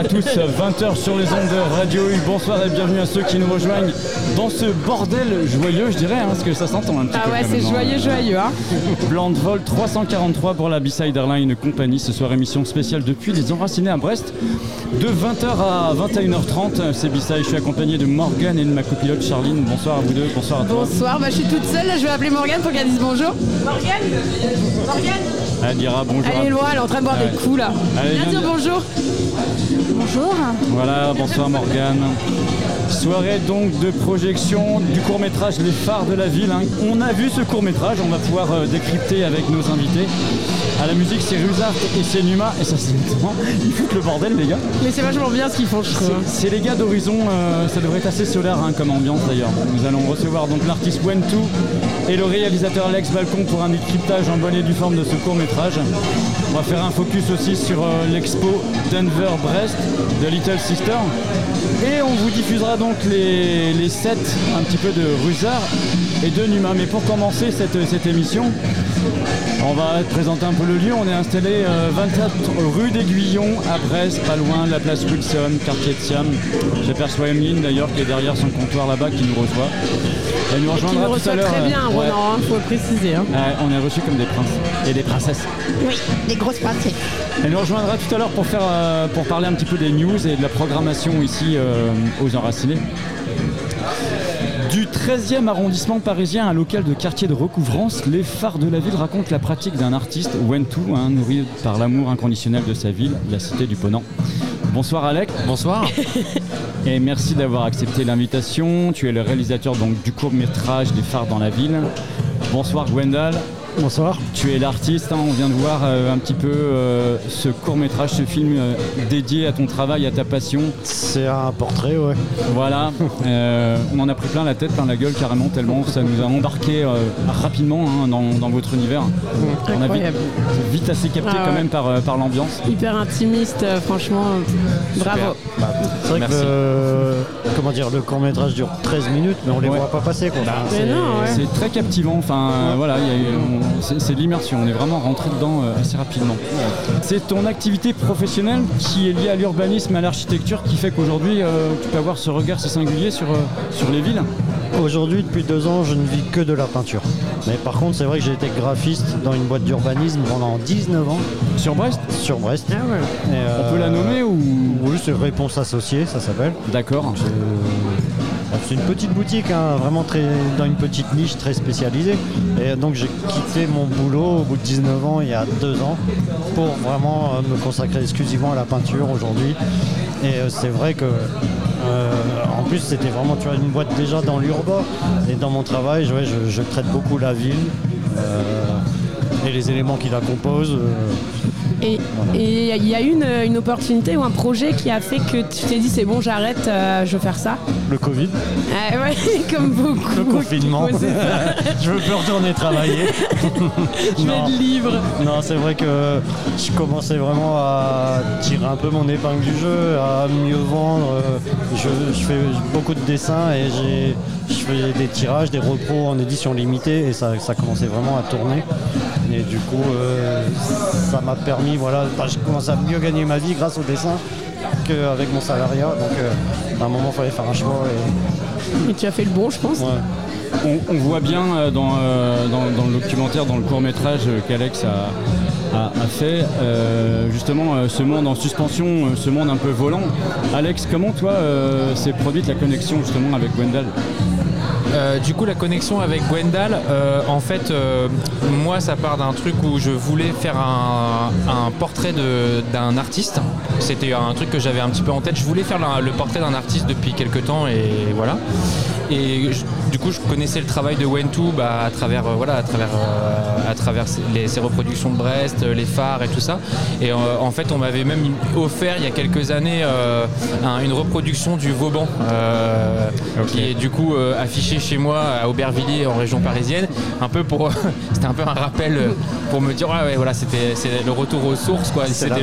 à tous, 20h sur les ondes de Radio U. Bonsoir et bienvenue à ceux qui nous rejoignent dans ce bordel joyeux, je dirais, hein, parce que ça s'entend un petit Ah peu. ouais, quand c'est joyeux, joyeux. Hein. Blanc de vol 343 pour la B-Side Airline Company. Ce soir, émission spéciale depuis les Enracinés à Brest. De 20h à 21h30, c'est B-Side. Je suis accompagné de Morgane et de ma copilote Charline. Bonsoir à vous deux, bonsoir à toi. Bonsoir, bah, je suis toute seule, là, je vais appeler Morgane pour qu'elle dise bonjour. Morgane Morgane Elle dira bonjour. Elle est loin, elle est en train de boire Ouais. des coups là. Allez, Viens viens dire bonjour. Bonjour. Voilà, bonsoir Morgane. Soirée donc de projection du court métrage Les phares de la ville. hein. On a vu ce court métrage, on va pouvoir euh, décrypter avec nos invités. À la musique c'est Rusart et c'est Numa et ça c'est ils foutent le bordel les gars. Mais c'est vachement bien ce qu'ils font, je trouve. C'est les gars d'Horizon, euh, ça devrait être assez solaire hein, comme ambiance d'ailleurs. Nous allons recevoir donc l'artiste Wentu et le réalisateur Alex Balcon pour un décryptage en bonne et due forme de ce court métrage. On va faire un focus aussi sur euh, l'expo Denver-Brest de Little Sister. Et on vous diffusera donc les, les sets un petit peu de Rusard et de Numa. Mais pour commencer cette, cette émission, on va te présenter un peu le lieu. On est installé euh, 24 rue d'Aiguillon à Brest, pas loin de la place Wilson, quartier de Siam. J'aperçois Emeline d'ailleurs qui est derrière son comptoir là-bas qui nous reçoit. Elle nous rejoindra nous tout à reçoit l'heure. très bien, euh, ouais. Ronan, hein, faut le préciser. hein. Ouais, on est reçus comme des princes et des princesses. Oui, des grosses princesses. Elle nous rejoindra tout à l'heure pour, faire, euh, pour parler un petit peu des news et de la programmation ici euh, aux Enracinés. Du 13e arrondissement parisien à un local de quartier de recouvrance, les phares de la ville racontent la pratique d'un artiste, Wentu, hein, nourri par l'amour inconditionnel de sa ville, la cité du Ponant. Bonsoir Alec. Bonsoir. Et merci d'avoir accepté l'invitation. Tu es le réalisateur donc, du court métrage des phares dans la ville. Bonsoir Gwendal. Bonsoir. Tu es l'artiste, hein, on vient de voir euh, un petit peu euh, ce court métrage, ce film euh, dédié à ton travail, à ta passion. C'est un portrait, ouais. Voilà, Euh, on en a pris plein la tête, plein la gueule carrément, tellement ça nous a embarqué euh, rapidement hein, dans, dans votre univers. On a vite, Incroyable. vite assez capté Ah quand ouais. même par, euh, par l'ambiance. Hyper intimiste, euh, franchement. Bravo. C'est vrai Merci. que le, comment dire, le court métrage dure 13 minutes, mais on les Ouais. voit pas passer. Quoi. Mais c'est- très captivant, enfin euh, voilà, il y a eu- on- c'est l'immersion, on est vraiment rentré dedans euh, assez rapidement. C'est ton activité professionnelle qui est liée à l'urbanisme, à l'architecture, qui fait qu'aujourd'hui euh, tu peux avoir ce regard si singulier sur, euh, sur les villes. Aujourd'hui, depuis deux ans, je ne vis que de la peinture. Mais par contre, c'est vrai que j'ai été graphiste dans une boîte d'urbanisme pendant 19 ans Sur Brest, sur Brest. Ah ouais. Et, on euh, peut la nommer ou Oui, c'est Réponse Associée, ça s'appelle. D'accord. C'est une petite boutique, hein, vraiment dans une petite niche très spécialisée. Et donc j'ai quitté mon boulot au bout de 19 ans, il y a deux ans, pour vraiment euh, me consacrer exclusivement à la peinture aujourd'hui. Et euh, c'est vrai que, euh, en plus, c'était vraiment tu vois, une boîte déjà dans l'urbain. Et dans mon travail, je, traite beaucoup la ville et les éléments qui la composent. Et il y a une, une opportunité ou un projet qui a fait que tu t'es dit c'est bon, j'arrête, euh, je veux faire ça. le Covid, ouais, comme beaucoup. le confinement. Ouais, je veux plus retourner travailler. Je vais être libre. Non, c'est vrai que je commençais vraiment à tirer un peu mon épingle du jeu, à mieux vendre. Euh, Je, je fais beaucoup de dessins et j'ai, je fais des tirages, des repros en édition limitée et ça, ça commençait vraiment à tourner. Et du coup, euh, ça m'a permis, voilà, bah, je commence à mieux gagner ma vie grâce au dessin qu'avec mon salariat. Donc, euh, à un moment, il fallait faire un choix. Et, Et tu as fait le bon, je pense. ouais. On, on voit bien euh, dans, euh, dans- dans le documentaire, dans le court métrage qu'Alex a, a, a fait euh, justement euh, ce monde en suspension, euh, ce monde un peu volant. Alex, comment toi euh, s'est produite la connexion justement avec Gwendal Euh, du coup, la connexion avec Gwendal, euh, en fait, euh, moi, ça part d'un truc où je voulais faire un, un portrait d'un artiste. C'était un truc que j'avais un petit peu en tête. Je voulais faire la- le portrait d'un artiste depuis quelques temps et voilà. Et je- du coup, je connaissais le travail de Wentu bah, à travers, voilà, à travers, à travers ses, les- ses reproductions de Brest, les phares et tout ça. Et en fait, on m'avait même offert il y a quelques années un- une reproduction du Vauban, qui est du coup euh, affiché chez moi à Aubervilliers en région parisienne. Un peu pour, c'était un peu un rappel pour me dire ouais, ouais voilà, c'était c'est le retour aux sources quoi. C'était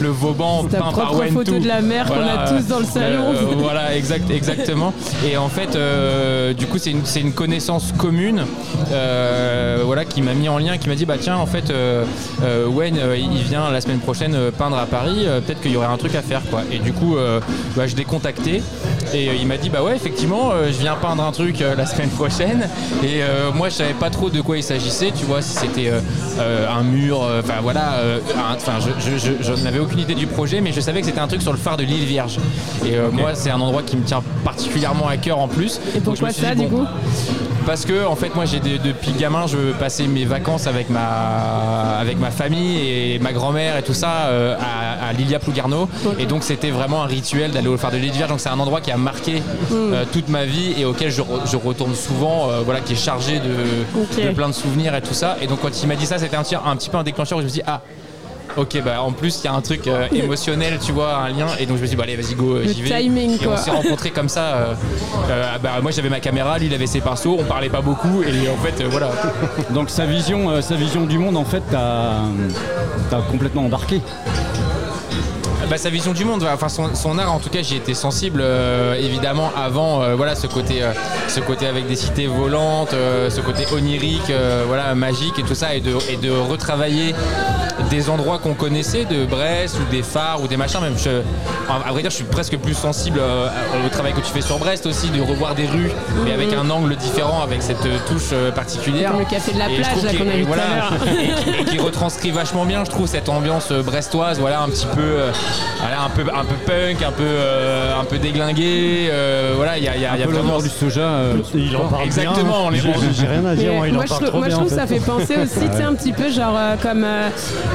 le Vauban peint par Wentu. photo de la mer qu'on a tous dans le salon. Euh, voilà, exact, exactement. Et en fait, euh, du coup, c'est une, c'est une connaissance commune, euh, voilà, qui m'a mis en lien, qui m'a dit, bah tiens, en fait, Wayne, euh, il vient la semaine prochaine peindre à Paris, euh, peut-être qu'il y aurait un truc à faire, quoi. Et du coup, euh, bah, je l'ai contacté et euh, il m'a dit, bah ouais, effectivement, euh, je viens peindre un truc euh, la semaine prochaine. Et euh, moi, je savais pas trop de quoi il s'agissait, tu vois, si c'était euh, euh, un mur, euh, enfin voilà, euh, enfin, je, je, je- je n'avais aucune idée du projet, mais je savais que c'était un truc sur le phare de l'île Vierge. Et euh, moi, c'est un endroit qui me tient particulièrement à cœur en plus. Et Donc, pourquoi suis ça, dit, du bon, coup? parce que en fait moi j'ai depuis gamin je passais mes vacances avec ma avec ma famille et ma grand-mère et tout ça euh, à, à Lilia Plougarneau et donc c'était vraiment un rituel d'aller au phare de l'île Vierge donc c'est un endroit qui a marqué euh, toute ma vie et auquel je, je retourne souvent euh, voilà qui est chargé de, plein de souvenirs et tout ça et donc quand il m'a dit ça c'était un, petit- un petit peu un déclencheur où je me suis dit ah Ok, bah en plus il y a un truc euh, émotionnel, tu vois, un lien, et donc je me suis dit, bah allez, vas-y, go, euh, Le j'y vais. timing, et on s'est rencontrés comme ça. euh, euh, bah, moi j'avais ma caméra, lui il avait ses pinceaux, on parlait pas beaucoup, et en fait, euh, voilà. Donc sa vision, euh, sa vision du monde en fait t'as t'as complètement embarqué. Bah, sa vision du monde, enfin son, art en tout cas j'y étais sensible euh, évidemment avant euh, voilà ce côté euh, ce côté avec des cités volantes, ce côté onirique, voilà magique et tout ça et de retravailler des endroits qu'on connaissait de Brest ou des phares ou des machins même je, à vrai dire je suis presque plus sensible euh, au travail que tu fais sur Brest aussi de revoir des rues mais avec un angle différent avec cette euh, touche euh, particulière Comme le café de la Et plage, trouve là, qu'il- qu'on a vu tout voilà, à l'heure. et, qui- et qui retranscrit vachement bien, je trouve, cette ambiance brestoise, voilà, un petit peu, euh, voilà, un peu, un peu punk, un peu, euh, un peu déglingué, euh, voilà, il y a, il y a- il y a Un peu vraiment. du soja. euh, Il en parle Exactement, on bien. est J'ai- rien à dire, moi, il moi, en je, parle trouve- trop moi, je trouve en ça fait penser aussi, tu sais, un petit peu genre comme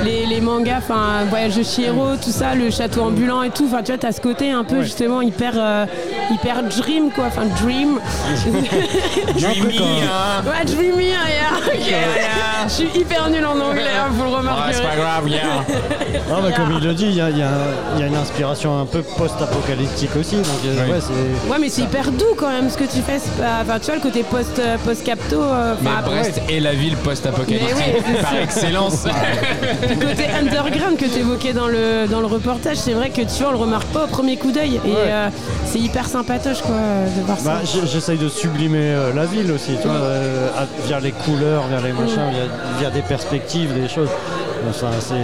les, les mangas, enfin Voyage de Chihiro, tout ça, le château ambulant et tout. Enfin, tu vois, t'as ce côté un peu justement hyper, euh, hyper dream quoi, enfin dream. Dreamy, hein. ouais, dreamy, yeah. Yeah, yeah. Je suis hyper nulle en anglais, hein, vous le Ouais, c'est pas remarquerez. grave, yeah. Ah bah, comme il le dit, il y a, il y a- il y a une inspiration un peu post-apocalyptique aussi. Donc, euh, Oui. ouais, c'est. Ouais, mais c'est hyper doux quand même ce que tu fais. c'est pas- Enfin, tu vois, le côté post, euh, post-capto. euh, Mais enfin, après, Brest est la ville post-apocalyptique Mais oui, c'est par ça. excellence. Le côté underground que tu évoquais dans le, dans le reportage, c'est vrai que tu vois, on le remarque pas au premier coup d'œil. Et euh, c'est hyper sympatoche quoi, de voir ça. Bah, j'ai- J'essaye de sublimer euh, la ville aussi, tu vois, euh, à- via les couleurs, via les machins, via, via des perspectives, des choses. C'est-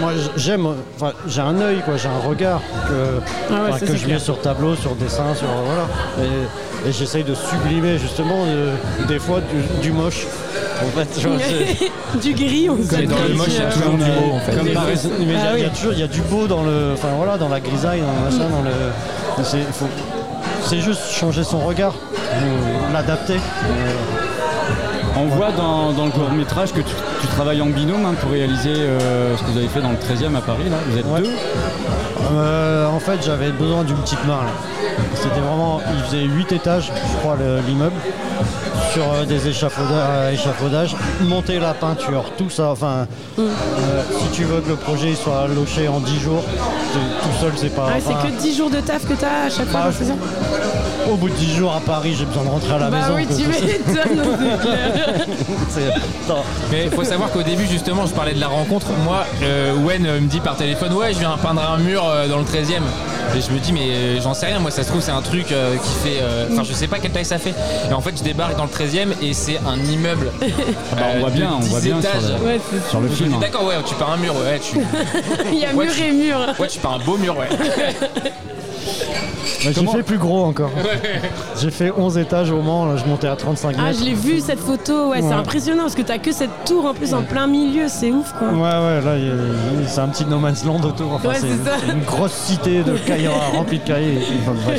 Moi, j'aime, enfin, j'ai un œil, quoi, j'ai un regard que, Ah ouais, enfin, que je mets sur tableau, sur dessin, sur voilà. Et, et j'essaye de sublimer justement euh, des fois du, du moche. En fait, du gris, on Mais dans le moche, il y a toujours du beau en fait. Comme mais par- mais il y, a- Ah il y a oui. toujours il y a du beau dans le enfin voilà dans la grisaille dans le machin dans le c'est il faut- c'est juste changer son regard euh, l'adapter Euh, On voit dans, dans le court métrage que tu, tu travailles en binôme hein, pour réaliser euh, ce que vous avez fait dans le 13e à Paris. Là. Vous êtes Ouais. deux. Euh, en fait j'avais besoin d'une petite main là. c'était vraiment il faisait 8 étages je crois le- l'immeuble sur euh, des échafaudages, échafaudages, monter la peinture, tout ça. Enfin, euh, si tu veux que le projet soit loché en 10 jours, tout seul c'est pas. Ah c'est que 10 jours de taf que t'as à chaque fois, Bah, Au bout de 10 jours à Paris, j'ai besoin de rentrer à la Bah maison. oui, tu m'étonnes, c'est clair. Mais il faut savoir qu'au début, justement, je parlais de la rencontre. Moi, euh, Wen euh, me dit par téléphone Ouais, je viens peindre un mur euh, dans le 13 e Et je me dis, mais j'en sais rien. Moi, ça se trouve, c'est un truc euh, qui fait. euh, Enfin, je sais pas quelle taille ça fait. Et en fait, je débarque dans le 13 e et c'est un immeuble. bah, on euh, voit bien, on 10 voit bien sur étages. le- Ouais, Sur le Je me film. hein. D'accord, ouais, tu peins un mur, ouais, tu, Il y a Ouais, mur tu- et mur. ouais, tu peins un beau mur, ouais. J'ai Comment- fait plus gros encore. J'ai fait 11 étages au Mans, là, je montais à 35 Ah, mètres. je l'ai vu cette photo, ouais, c'est Ouais. impressionnant parce que t'as que cette tour en plus en plein milieu, c'est ouf quoi. Ouais, ouais, là, il y a- c'est un petit no man's land autour. Enfin, Ouais, c'est c'est ça. une grosse cité de cahiers remplie de cahiers. Enfin,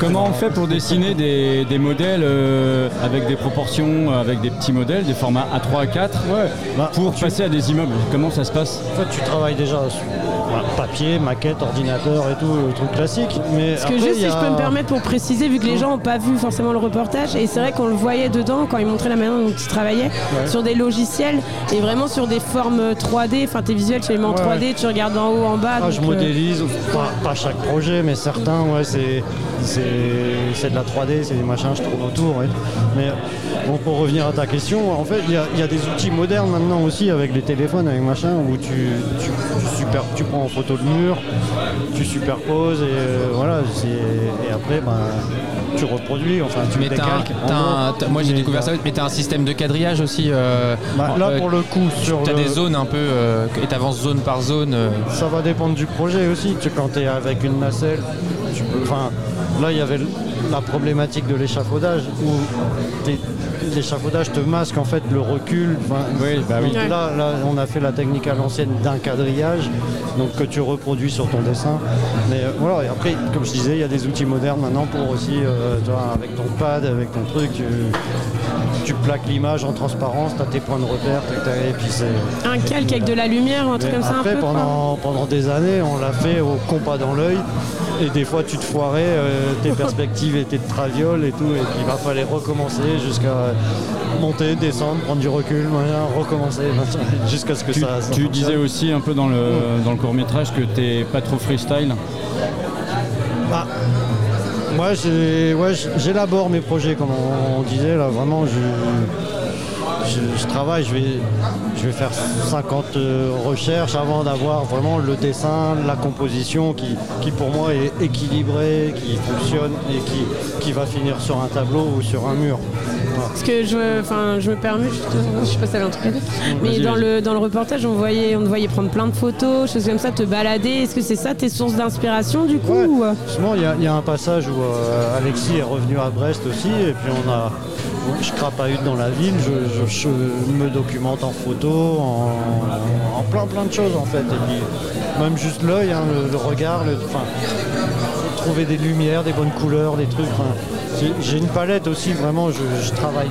Comment on fait pour dessiner des, des modèles euh, avec des proportions, euh, avec des petits modèles, des formats A3, A4, Ouais, bah, pour passer à des immeubles? Comment ça se passe? En fait, tu travailles déjà sur voilà, papier, maquette, ordinateur et tout, le truc classique. Mais Parce que juste si je peux me permettre pour préciser, vu que les gens n'ont pas vu forcément le reportage, et c'est vrai qu'on le voyait dedans quand ils montraient la manière dont ils travaillaient sur des logiciels et vraiment sur des formes 3D, enfin tes visuels tu les mets en Ouais, 3D, tu regardes en haut, en bas. Ah, je euh, modélise, pas, pas chaque projet, mais certains, ouais, c'est, c'est, c'est de la 3D, c'est des machins, je tourne autour. ouais. Mais bon, pour revenir à ta question, en fait, il y y a des outils modernes maintenant aussi avec les téléphones, avec machin, où tu, tu, tu super, tu prends en photo le mur, tu superposes et euh, voilà, et après, ben, tu reproduis, enfin, tu moi j'ai découvert ça, mais t'as un système de quadrillage aussi. euh, Bah, là, euh, pour le coup, sur T'as le- des zones un peu, et t'avances zone par zone. Ça va dépendre du projet aussi. Tu, quand tu es avec une nacelle, tu peux. Enfin, là, il y avait la problématique de l'échafaudage où l'échafaudage te masque en fait le recul. Enfin, Oui, bah oui. Là, là, on a fait la technique à l'ancienne d'un quadrillage, donc que tu reproduis sur ton dessin. Mais euh, voilà, et après, comme je disais, il y a des outils modernes maintenant pour aussi, euh, tu vois, avec ton pad, avec ton truc, tu, tu plaques l'image en transparence, tu as tes points de repère, et puis c'est. Un calque avec de la lumière ou un truc comme ça un après, peu. quoi. pendant, pendant des années, on l'a fait au compas dans l'œil. Et des fois, tu te foirais, euh, tes perspectives étaient de traviole et tout. Et puis, il fallait recommencer jusqu'à monter, descendre, prendre du recul, recommencer, jusqu'à ce que Tu, ça, ça tu disais aussi un peu dans le, dans le court métrage que t'es pas trop freestyle. Bah, moi, j'ai- ouais, j'élabore mes projets, comme on, on disait. Là, vraiment, je, je- je travaille, je vais, je vais faire 50 euh, recherches avant d'avoir vraiment le dessin, la composition qui, qui pour moi est équilibré, qui fonctionne et qui, qui va finir sur un tableau ou sur un mur. Voilà. Parce que je, enfin, je me permets, je, je sais pas si t'avais un truc à dire, mais dans le, dans le reportage, on, voyait, on te voyait prendre plein de photos, choses comme ça, te balader. Est-ce que c'est ça tes sources d'inspiration du coup Ouais. ou, Justement, il y, y a un passage où euh, Alexis est revenu à Brest aussi, et puis on a, je crapahute dans la ville, je, me documente en photo, en, plein plein de choses en fait, même juste l'œil, hein, le, le regard, le, trouver des lumières, des bonnes couleurs, des trucs. enfin, j'ai- une palette aussi, vraiment, je, je travaille.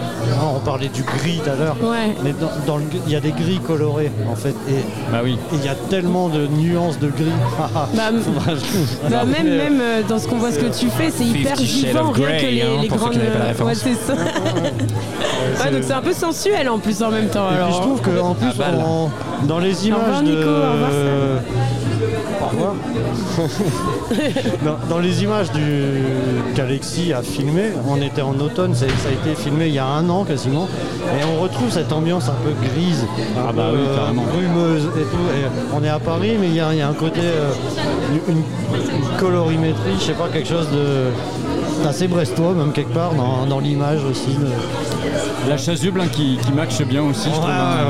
on parlait du gris tout à l'heure, Ouais. mais dans, dans le gris, il y a des gris colorés en fait, et Bah oui. et il y a tellement de nuances de gris. Bah, m- Bah, même, même euh, dans ce qu'on voit ce que tu fais, c'est hyper vivant, rien que les, hein, les grandes. la ouais, c'est ça. Ouais, donc c'est un peu sensuel en plus en même temps. Et puis alors. je trouve qu'en plus, Ah, balle. en- dans les images revoir, de... Nico, dans, dans les images du... qu'Alexis a filmé, on était en automne, c'est- ça a été filmé il y a un an quasiment, et on retrouve cette ambiance un peu grise, un Ah bah peu oui, carrément. brumeuse et tout. Et on est à Paris, mais il y a, il y a un côté, euh, une, une colorimétrie, je sais pas, quelque chose de assez brestois même quelque part dans, dans l'image aussi. de- La chasuble hein, qui, qui matche bien aussi. je trouve, hein.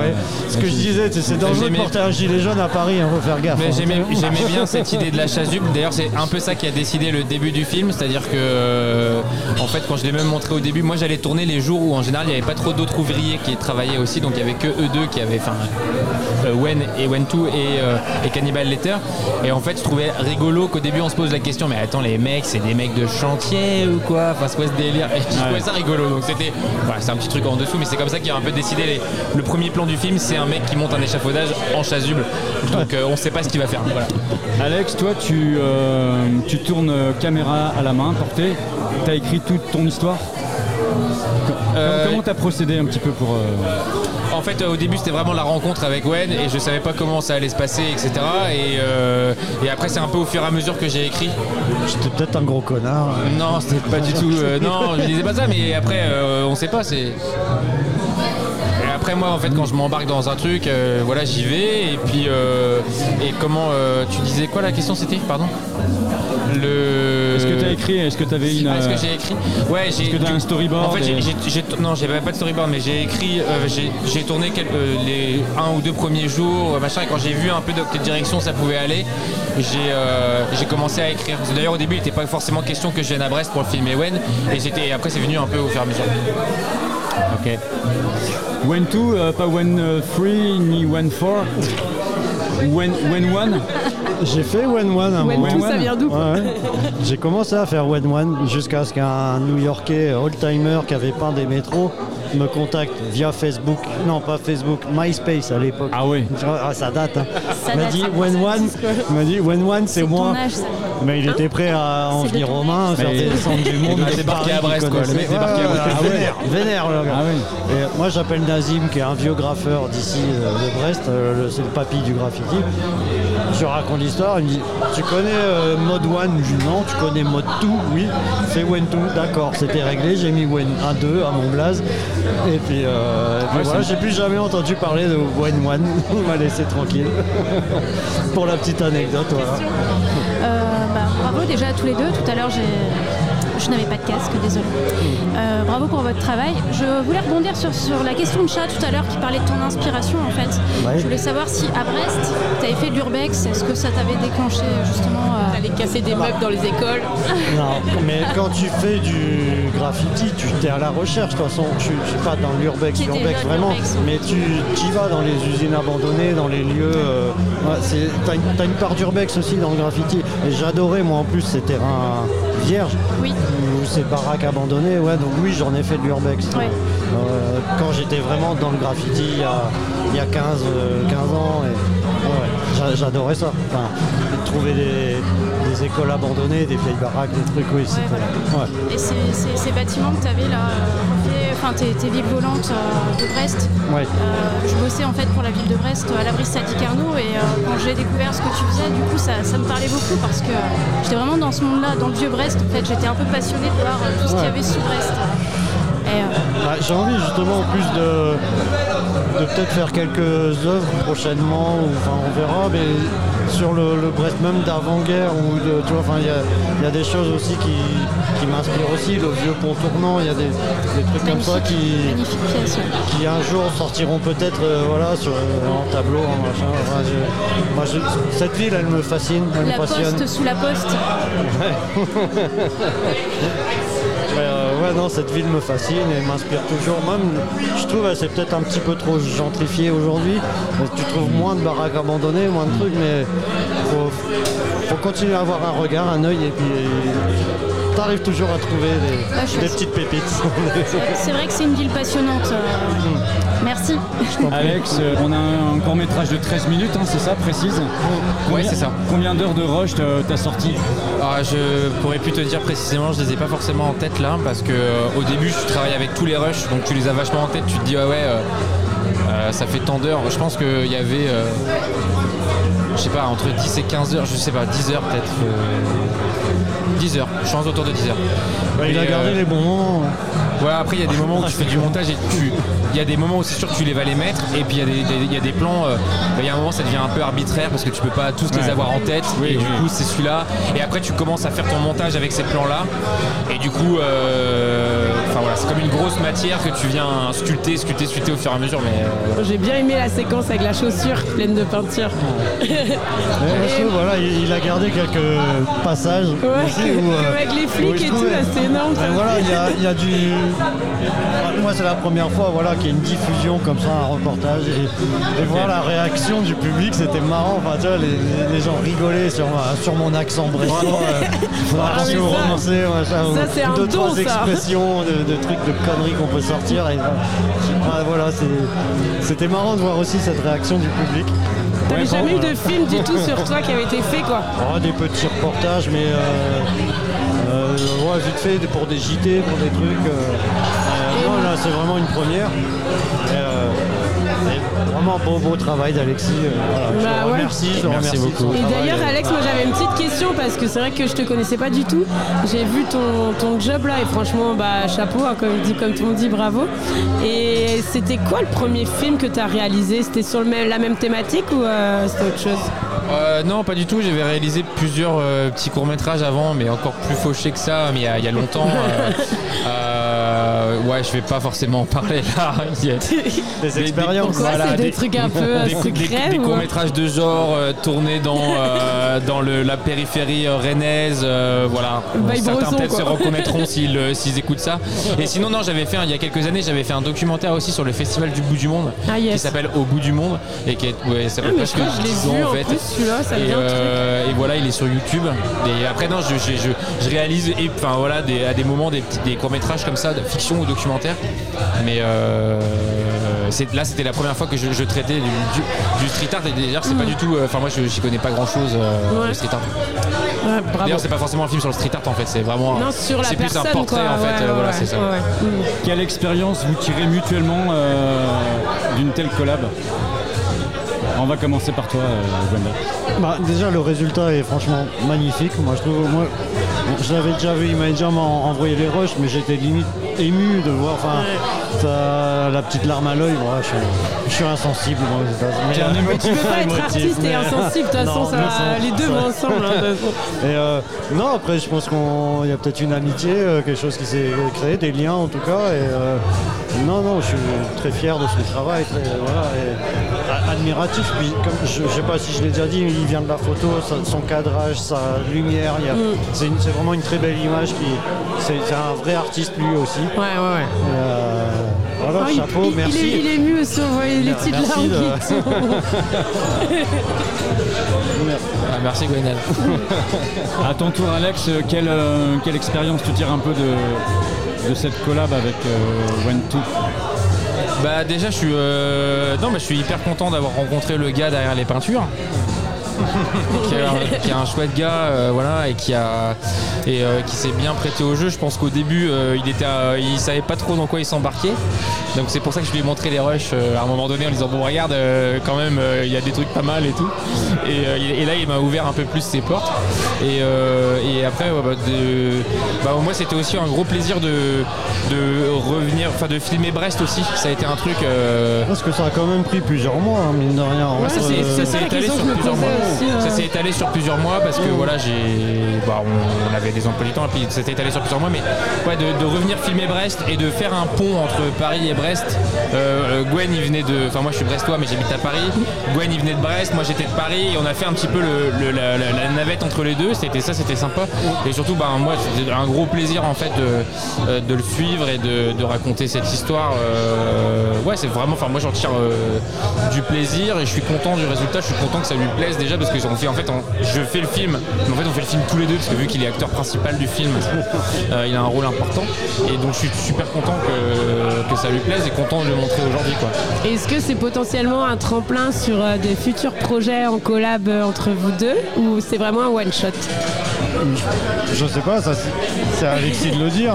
Ce que je disais, c'est- dangereux de J'aimais- porter un gilet jaune à Paris, il faut faire gaffe. Mais hein. j'aimais j'aimais bien cette idée de la chasuble. D'ailleurs, c'est un peu ça qui a décidé le début du film. C'est-à-dire que, euh, en fait, quand je l'ai même montré au début, moi j'allais tourner les jours où en général il n'y avait pas trop d'autres ouvriers qui travaillaient aussi. Donc il n'y avait que eux deux qui avaient, enfin, euh, Wen et Wen2 et, euh, et Cannibal Letter. Et en fait, je trouvais rigolo qu'au début on se pose la question mais attends, les mecs, c'est des mecs de chantier ou quoi? Enfin, c'est quoi ce délire? Et je trouvais ça rigolo. Donc c'était, c'est un petit truc en dessous, mais c'est comme ça qui a un peu décidé le premier plan du film. C'est un mec qui monte un échafaudage en chasuble. Donc euh, on sait pas ce qu'il va faire. Alex, toi, tu, euh, tu tournes caméra à la main, portée. Tu as écrit toute ton histoire? Euh, Comment tu as procédé un petit peu pour. euh, En fait, euh, au début, c'était vraiment la rencontre avec Wen et je savais pas comment ça allait se passer, etc. Et, euh, et après, c'est un peu au fur et à mesure que j'ai écrit. J'étais peut-être un gros connard. Non, c'était pas du tout. euh, non, je disais pas ça, mais après, euh, on sait pas. C'est. Et après, moi, en fait, quand je m'embarque dans un truc, euh, voilà, j'y vais. Et puis, euh, et comment euh, tu disais quoi la question C'était, pardon? Le. Est-ce que tu as écrit Est-ce que tu avais une. Ah, Est-ce euh, que j'ai écrit Ouais, j'ai. Est-ce que t'as du- un storyboard En fait, j'ai- et- j'ai- j'ai- non, j'avais pas de storyboard, mais j'ai écrit, euh, j'ai j'ai tourné quelques- euh, les un ou deux premiers jours, euh, machin, et quand j'ai vu un peu dans quelle direction ça pouvait aller, j'ai euh, j'ai commencé à écrire. Parce que D'ailleurs, au début, il n'était pas forcément question que je vienne à Brest pour le film Ewen, et j'étais, et après, c'est venu un peu au fur et à mesure. Ok. When 2, euh, pas When 3 ni When 4. When, when 1 J'ai fait When One un When moment. tout, ça vient d'où quoi Ouais, ouais. J'ai commencé à faire When One jusqu'à ce qu'un New-Yorkais old-timer qui avait peint des métros me contacte via Facebook. Non, pas Facebook, MySpace à l'époque. Ah oui. Ah, ça date. Hein. Ça Il m'a date, dit ça. When One. Il m'a dit When One, c'est C'est moi. ton âge, ça. Mais il était prêt à en C'est de venir ton aux mains, faire Mais- descendre du monde. a de débarqué Paris à Brest, quoi. Le connaissait. mec débarqué à Ouais, Brest. ouais, Ah ouais. Vénère, vénère, le gars. Ah oui. Et moi j'appelle Nazim qui est un vieux graffeur d'ici euh, de Brest, euh, le- c'est le papy du graffiti. Je raconte l'histoire, il me dit Tu connais euh, Mode 1 Je dis non, tu connais Mode 2 Oui, c'est When 2, d'accord, c'était réglé, j'ai mis When 1 2 à mon blaze. Et puis, euh, et puis Ouais, voilà, j'ai plus jamais entendu parler de When 1, il m'a laissé tranquille. Pour la petite anecdote, voilà. Euh, bah, bravo déjà à tous les deux. Tout à l'heure, j'ai... je n'avais pas de casque, désolé. Euh, bravo pour votre travail. Je voulais rebondir sur, sur la question de chat tout à l'heure qui parlait de ton inspiration en fait. Ouais. Je voulais savoir si à Brest, tu avais fait de l'urbex. Est-ce que ça t'avait déclenché justement euh, Aller casser des meubles dans les écoles. Non, mais quand tu fais du graffiti, tu es à la recherche. De toute façon, je ne suis pas dans l'urbex, l'urbex vraiment, mais tu y vas dans les usines abandonnées, dans les lieux. euh, ouais, T'as une, part d'urbex aussi dans le graffiti. Et j'adorais moi en plus ces terrains vierges Oui. ou ces baraques abandonnées. Ouais, donc oui, j'en ai fait de l'urbex. Ouais. Euh, quand j'étais vraiment dans le graffiti il y a, il y a 15, euh, 15 ans. Et, ouais, j'adorais ça. Enfin, trouver des, des écoles abandonnées, des vieilles baraques, des trucs, oui, voilà. ouais. Et ces, bâtiments que tu avais là, euh, enfin tes, tes villes volantes euh, de Brest, Ouais. euh, je bossais en fait pour la ville de Brest à l'abri Sadi Carnot et euh, quand j'ai découvert ce que tu faisais, du coup ça, ça me parlait beaucoup parce que j'étais vraiment dans ce monde-là, dans le vieux Brest en fait, j'étais un peu passionnée de voir euh, tout ce qu'il y avait sous Brest. Bah, J'ai envie justement en plus de, de peut-être faire quelques œuvres prochainement, ou, enfin on verra, mais sur le, le Brest même d'avant-guerre, ou de, tu vois, enfin il y a, il y a des choses aussi qui, qui m'inspirent aussi, le vieux pont tournant, il y a des, des trucs comme ça qui, qui un jour sortiront peut-être euh, voilà, sur, en tableau, en machin. Enfin, je- moi, je- cette ville, elle me fascine, elle me passionne. poste sous la poste, euh, cette ville me fascine et m'inspire toujours. Même, je trouve, elle c'est peut-être un petit peu trop gentrifié aujourd'hui. Tu trouves moins de baraques abandonnées, moins de trucs, mais faut, faut continuer à avoir un regard, un œil, et puis t'arrives toujours à trouver des, Ah, des petites pépites. c'est vrai que c'est une ville passionnante. euh, Merci. Alex, euh, on a un court métrage de 13 minutes, hein, c'est ça, précise Ouais, Combien- c'est ça. Combien d'heures de rush t'as t'as sorti Alors, je pourrais plus te dire précisément, je les ai pas forcément en tête là, parce que euh, au début, je travaille avec tous les rushs, donc tu les as vachement en tête. Tu te dis, ah ouais, euh, euh, ça fait tant d'heures. Je pense qu'il y avait, euh, je sais pas, entre 10 et 15 heures, je sais pas, 10 heures peut-être. euh, 10 heures, je pense autour de 10 heures. il a Et, gardé euh, les bons moments. Ouais, après, il y a des moments où tu fais du montage et tu. Il y a des moments où c'est sûr que tu les vas les mettre, et puis il y a des, y a des plans, euh, il y a un moment ça devient un peu arbitraire parce que tu peux pas tous les avoir en tête, Oui, et du coup c'est celui-là. Et après, tu commences à faire ton montage avec ces plans-là, et du coup, euh, enfin voilà, c'est comme une grosse matière que tu viens sculpter, sculpter, sculpter au fur et à mesure, mais. euh, J'ai bien aimé la séquence avec la chaussure pleine de peinture. Voilà, il, il a gardé quelques passages Ouais, aussi où, euh, avec les flics et tout, là, c'est énorme. voilà, il y a, il y a du. Moi, c'est la première fois voilà, qu'il y a une diffusion comme ça, un reportage. Et, et voir la réaction du public, c'était marrant. Enfin, tu vois, les, gens rigolaient sur, ma- sur mon accent brestois. euh, Ah, attention au ça- romancé, machin, ou ça, c'est un deux, don, trois ça. expressions de, de trucs, de conneries qu'on peut sortir. Et, voilà, voilà, c'était marrant de voir aussi cette réaction du public. T'avais Ouais, jamais bon, eu de voilà. film du tout sur toi qui avait été fait quoi? Oh, des petits reportages, mais euh, euh, ouais, vite fait pour des JT, pour des trucs. euh, euh, non, là, c'est vraiment une première. Euh, et, vraiment beau, beau travail d'Alexis. euh, voilà. Je Bah le ouais. remercie, je Merci remercie de beaucoup. Et d'ailleurs, Alex, moi j'avais une petite question parce que c'est vrai que je te connaissais pas du tout. J'ai vu ton, ton job là et franchement, bah chapeau, hein, comme, dit, comme tout le monde dit, bravo. Et c'était quoi le premier film que tu as réalisé? C'était sur le même- la même thématique ou euh, c'était autre chose? Euh, non, pas du tout. J'avais réalisé plusieurs euh, petits courts-métrages avant, mais encore plus fauchés que ça, mais il y a, il y a longtemps. euh, ouais, je vais pas forcément en parler là. Il y a- Des expériences. Pourquoi Voilà, c'est des, des- trucs un peu euh, des, des- secrets des ou- courts-métrages de genre euh, tournés dans, euh, dans le- la périphérie euh, rennaise. euh, voilà. Certains peut-être se reconnaîtront s'ils euh, s'ils écoutent ça. Et sinon, non, j'avais fait, un- il y a quelques années, j'avais fait un documentaire aussi sur le festival du bout du monde Ah, yes. qui s'appelle Au bout du monde et qui est, ouais, ça Ah, presque je crois que je l'ai 10 ans vu en en fait. plus celui-là, ça et, euh, et voilà, il est sur YouTube. Et après, non, je, je- je- je réalise, et, enfin voilà, des- à des moments des, petits- des courts métrages comme ça, de fiction ou documentaire. Mais euh, c'est- là, c'était la première fois que je, je traitais du, du- du street art. Et d'ailleurs, c'est pas du tout. euh, Enfin, moi, je j'y connais pas grand chose. Ouais. de street art. Ouais. D'ailleurs, c'est pas forcément un film sur le street art en fait. C'est vraiment. Non, sur la c'est plus un portrait quoi. en fait. Ouais, euh, voilà, ouais, c'est ça. ouais, ouais. Mm. Quelle expérience vous tirez mutuellement euh, d'une telle collab? On va commencer par toi, euh, Gwenda. Bah, déjà, le résultat est franchement magnifique. Moi, je trouve. Moi, je l'avais déjà vu, il m'a déjà envoyé les rushs, mais j'étais limite ému de voir. Enfin, la petite larme à l'œil. Moi, je, suis- je suis insensible. moi. Mais, euh, Tu peux pas être artiste et insensible, de toute façon, ça les deux vont ensemble. hein, de toute façon. Et euh, non, après, je pense qu'il y a peut-être une amitié, euh, quelque chose qui s'est créé, des liens en tout cas. Et euh, non, non, je suis très fier de son travail, très, voilà, et a- admiratif. Puis, comme je ne sais pas si je l'ai déjà dit, il vient de la photo, sa- son cadrage, sa lumière. a- C'est vraiment une très belle image. C'est, un vrai artiste lui aussi. Ouais, ouais, ouais. Euh, voilà, Ah, il- chapeau, il, merci. Il est, il est ému aussi, on voit les petites merci larmes de- qui sont- Ah, merci Gwendal. À ton tour, Alex, euh, quelle, euh, quelle expérience tu tires un peu de, de cette collab avec euh, One Two? Bah déjà je suis euh, non je suis hyper content d'avoir rencontré le gars derrière les peintures. qui, est un, qui est un chouette gars euh, voilà et qui a et euh, qui s'est bien prêté au jeu je pense qu'au début euh, il était il savait pas trop dans quoi il s'embarquait donc c'est pour ça que je lui ai montré les rushs à un moment donné en disant bon regarde quand même il y a des trucs pas mal et tout et, là il m'a ouvert un peu plus ses portes et, et après bah, de- bah, moi c'était aussi un gros plaisir de, de revenir enfin de filmer Brest aussi ça a été un truc Parce que ça a quand même pris plusieurs mois, hein, mine de rien. Ouais, ça euh, ça étalé sur plusieurs mois. Ça s'est étalé sur plusieurs mois parce que voilà, j'ai, bah, on, on avait des emplois du temps et puis ça s'est étalé sur plusieurs mois. Mais ouais, de, de revenir filmer Brest et de faire un pont entre Paris et Brest. Euh, euh, Gwen, il venait de, enfin moi je suis brestois mais j'habite à Paris. Gwen, il venait de Brest, moi j'étais de Paris et on a fait un petit peu le- le- la, la- la navette entre les deux. C'était ça, c'était sympa. Et surtout, bah, moi c'était un gros plaisir en fait de, euh, de le suivre et de, de raconter cette histoire. Euh, ouais, c'est vraiment, enfin moi j'en tire euh, du plaisir et je suis content du résultat. Je suis content que ça lui plaise déjà parce que on fait en fait, on- je fais le film, mais en fait on fait le film tous les deux parce que vu qu'il est acteur principal du film, euh, il a un rôle important. Et donc je suis super content que, que ça lui plaise et content de le montrer aujourd'hui quoi. Est-ce que c'est potentiellement un tremplin sur euh, des futurs projets en collab euh, entre vous deux ou c'est vraiment un one shot? Je sais pas, ça c'est à Alexis de le dire.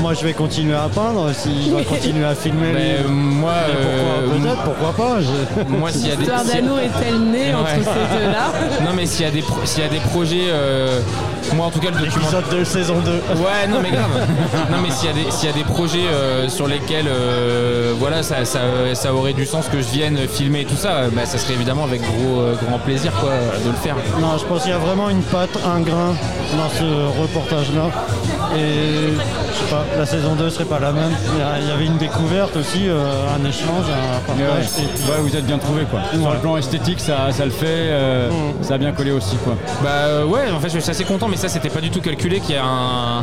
Moi je vais continuer à peindre, s'il va continuer à filmer. Mais, les- euh, moi, Mais euh, pourquoi Peut-être, pourquoi pas je- moi s'il y a des L'histoire s'il y a- d'amour est-elle née entre ces deux-là? Non mais s'il y a des pro- s'il y a des projets, euh, moi en tout cas le documentaire. Épisode de saison 2. Ouais, non mais grave. Non mais s'il y a des s'il y a des projets euh, sur lesquels euh, voilà ça, ça, ça aurait du sens que je vienne filmer et tout ça, euh, bah, ça serait évidemment avec gros euh, grand plaisir quoi de le faire. Non, je pense qu'il y a vraiment une patte, un grain dans ce reportage-là. Et je sais pas, la saison 2 serait pas la même. Il y, avait une découverte aussi, euh, un échange, un Ouais, partage. ouais, vous êtes bien trouvé quoi. Sur le plan esthétique, ça, ça le fait, euh, ça a bien collé aussi quoi. Bah ouais, en fait je suis assez content, mais ça c'était pas du tout calculé qu'il y a un,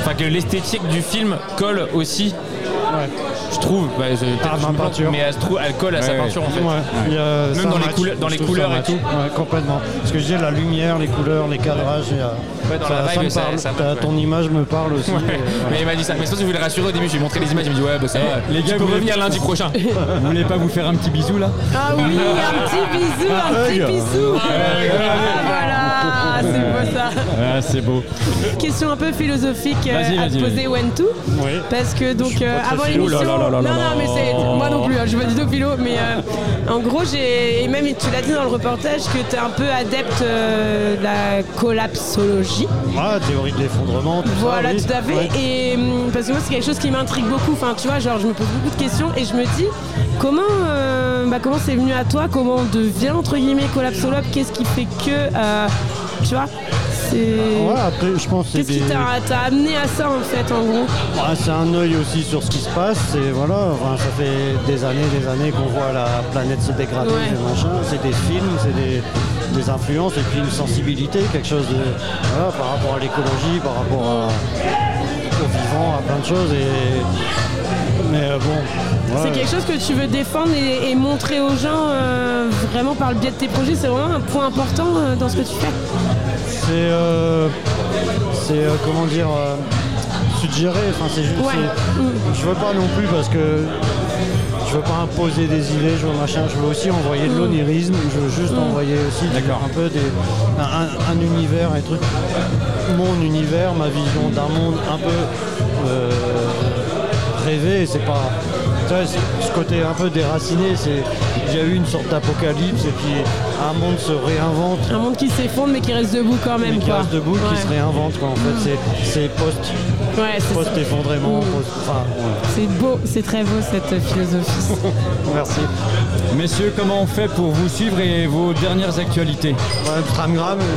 enfin que l'esthétique du film colle aussi. Je trouve, bah, je- Ah, ma peinture. mais elle, se trouve- elle colle à sa Ouais, peinture en fait. Même ça dans les match, couleurs- dans je les trouve couleurs ça et tout. Ouais, complètement. Ce que je dis, la lumière, les couleurs, les cadrages, dans ça, la ça me ça- parle. ça. Ton image me parle aussi. Ouais. et voilà. Mais il m'a dit ça. Mais c'est parce que je voulais le rassurer au début, je lui ai montré les images, il me dit ouais bah ça va. les gars, peux vous revenir lundi prochain. Vous voulez pas vous faire un petit bisou là Ah oui, un petit bisou, un petit bisou. Ah, voilà. Ah, c'est beau ça. Ah, c'est beau. Question un peu philosophique euh, Vas-y, à te vas-y, poser Wentu. Oui. Parce que donc euh, avant philo. l'émission, là là là là non non mais c'est moi non plus, hein, je pas du tout philo, mais euh, en gros j'ai et même tu l'as dit dans le reportage que tu es un peu adepte euh, de la collapsologie. Ah, théorie de l'effondrement, tout Voilà, ça. oui. tout à fait. Ouais. Et hum, parce que moi, c'est quelque chose qui m'intrigue beaucoup. Enfin, tu vois, genre, je me pose beaucoup de questions et je me dis comment, bah, comment c'est venu à toi? Comment on devient entre guillemets collapsologue? Qu'est-ce qui fait que, euh, tu vois, c'est. Ouais, après, je pense que c'est Qu'est-ce qui des... t'a t'a amené à ça en fait, en gros? C'est un œil aussi sur ce qui se passe. Et voilà, enfin, ça fait des années, des années qu'on voit la planète se dégrader, Ouais. des machins. C'est des films, c'est des, des influences et puis une sensibilité, quelque chose de voilà, par rapport à l'écologie, par rapport à- au vivant, à plein de choses. Et mais euh, bon, C'est quelque chose que tu veux défendre et, et montrer aux gens euh, vraiment par le biais de tes projets. C'est vraiment un point important euh, dans ce que tu fais? C'est euh, c'est euh, comment dire euh, suggérer. Enfin, c'est juste. Ouais. c'est- Je veux pas non plus parce que je veux pas imposer des idées, je veux machin. Je veux aussi envoyer de l'onirisme. Je veux juste envoyer aussi un peu des, un, un- un univers, un truc. Mon univers, ma vision d'un monde un peu euh, rêvé. C'est pas. ce côté un peu déraciné, c'est il y a eu une sorte d'apocalypse et puis un monde se réinvente Un monde qui s'effondre mais qui reste debout quand même. mais qui quoi. reste debout, qui Ouais. se réinvente quoi. En fait, c'est c'est post Ouais, post effondrement. Enfin, ouais. C'est beau, c'est très beau cette philosophie. merci. Messieurs, comment on fait pour vous suivre et vos dernières actualités? Ouais, Tramgram.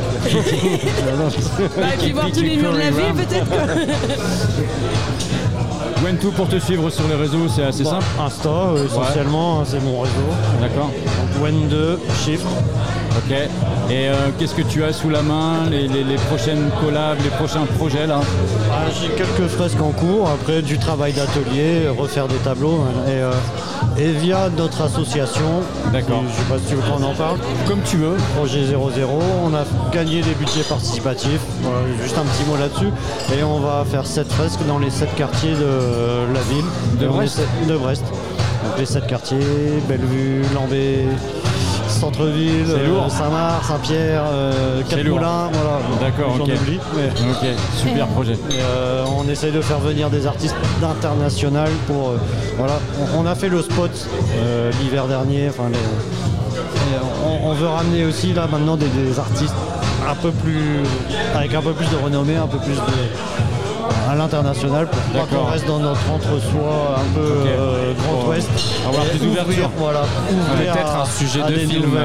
Bah, et puis voir tous les murs de la ville peut-être. Wentu pour te suivre sur les réseaux, c'est assez simple. Insta, euh, essentiellement, hein, c'est mon réseau. D'accord. Donc Wen2, chiffre. Ok. Et euh, qu'est-ce que tu as sous la main les, les- les prochaines collabs, les prochains projets là? Ah, J'ai quelques fresques en cours, après du travail d'atelier, refaire des tableaux. Et, euh, et via notre association, D'accord. je sais pas si tu veux qu'on en parle, Comme tu veux. Projet 00, on a gagné des budgets participatifs, Voilà, juste un petit mot là-dessus, et on va faire sept fresques dans les sept quartiers de la ville. De Brest essaie- De Brest. Donc les sept quartiers, Bellevue, Lambé, Centre-Ville, euh, Saint-Marc, Saint-Pierre, euh. Quatre-Moulins, voilà. D'accord, ok. oublie, mais- Ok, super projet. et, euh, on essaye de faire venir des artistes d'international pour. voilà, on, on a fait le spot l'hiver dernier. Enfin, les- et on, on veut ramener aussi là maintenant des, des artistes un peu plus avec un peu plus de renommée, un peu plus de à l'international pour pas qu'on reste dans notre entre-soi un peu euh, Grand Pour Ouest. avoir plus d'ouverture. Voilà, peut-être un sujet à de film.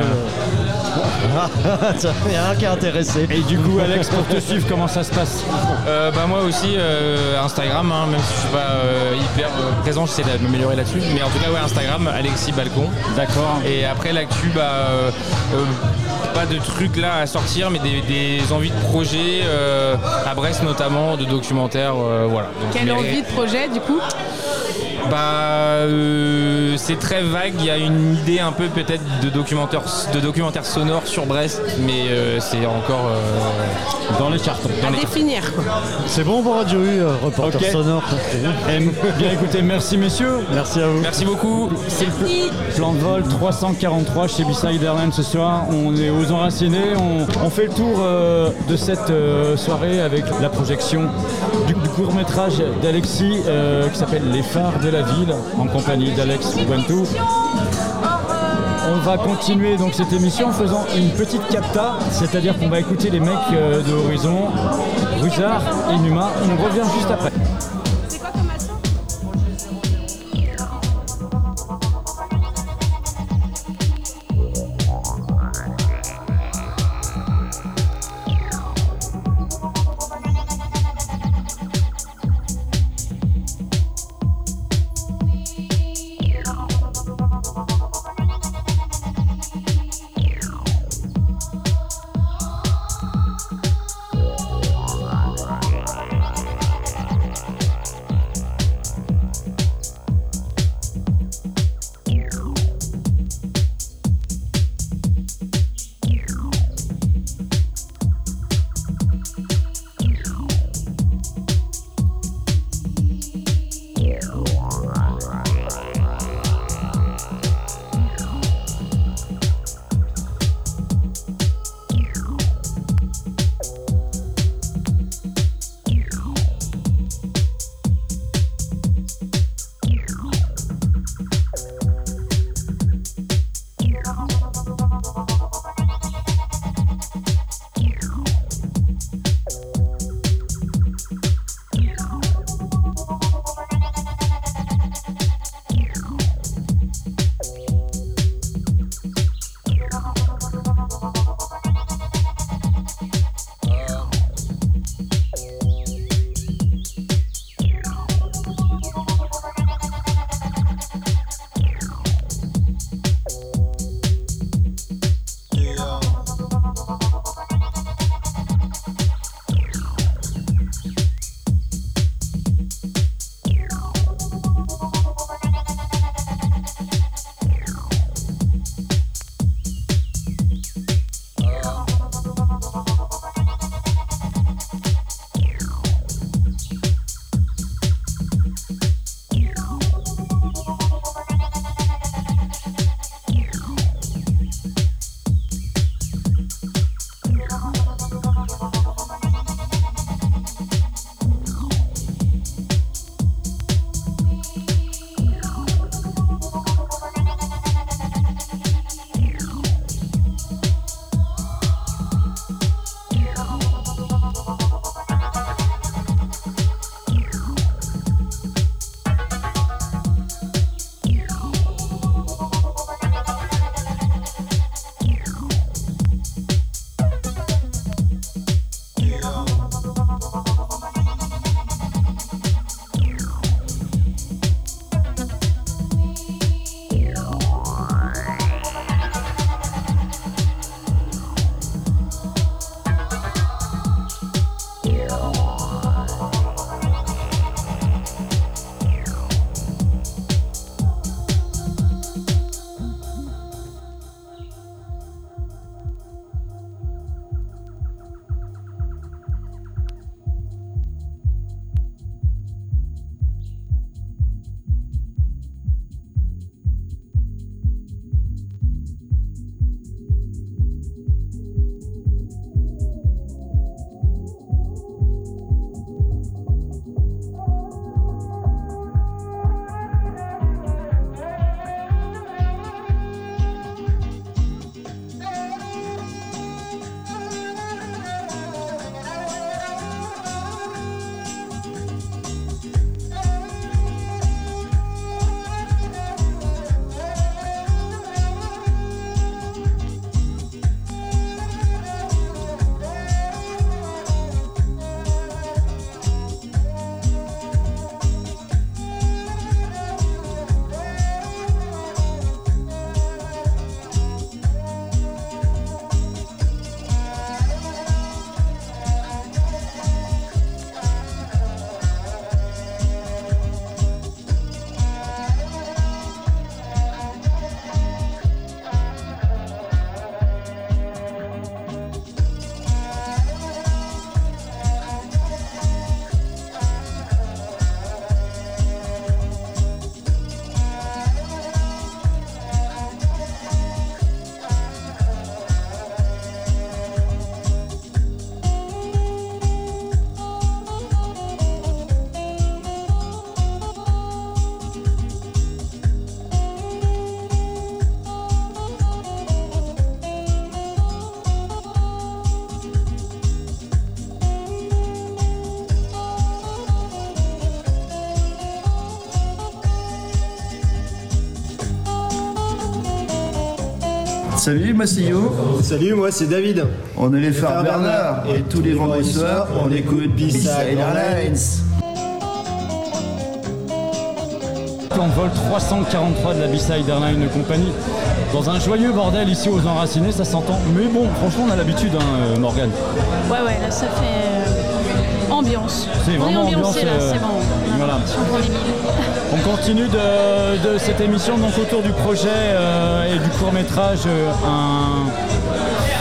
Il y a un qui est intéressé. Et du coup, Alex, pour te suivre, comment ça se passe Euh, bah moi aussi euh, Instagram, hein, même si je suis pas euh, hyper euh, présent, j'essaie de m'améliorer là-dessus. Mais en tout cas ouais Instagram, Alexis Balcon. D'accord. Et après l'actu, bah euh, euh, pas de trucs là à sortir, mais des, des envies de projets euh, à Brest notamment, de documentaires, euh, voilà. Donc, Quelle mais- envie de projet du coup? Bah c'est très vague. Il y a une idée un peu peut-être de documentaire, de documentaire sonore sur Brest, mais euh, c'est encore euh, Dans les cartons. À définir. C'est bon pour Radio U, euh, reporter sonore. Eh, bien écoutez, merci messieurs. Merci à vous. Merci beaucoup. C'est le plan de vol 343 chez Beside Airlines ce soir. On est aux Enracinés. On, on fait le tour euh, de cette euh, soirée avec la projection du, court métrage d'Alexis euh, qui s'appelle Les phares de la ville en compagnie d'Alex On va continuer donc cette émission en faisant une petite capta, c'est-à-dire qu'on va écouter les mecs euh, de Horizon, Ruzard et Numa. On revient juste après. Salut, moi c'est Yo. Salut, moi c'est David. On est les frères Bernard. Bernard. Et tous les vendredis soirs, on écoute B-Side Airlines. En vol 343 de la B-Side Airline Company. Dans un joyeux bordel ici aux Enracinés, ça s'entend. Mais bon, franchement, on a l'habitude, hein, Morgane. Ouais, ouais, là ça fait euh, ambiance. C'est On est vraiment ambiancé ambiance, là, euh, c'est bon. Voilà. On continue de, cette émission donc autour du projet euh, et du court métrage un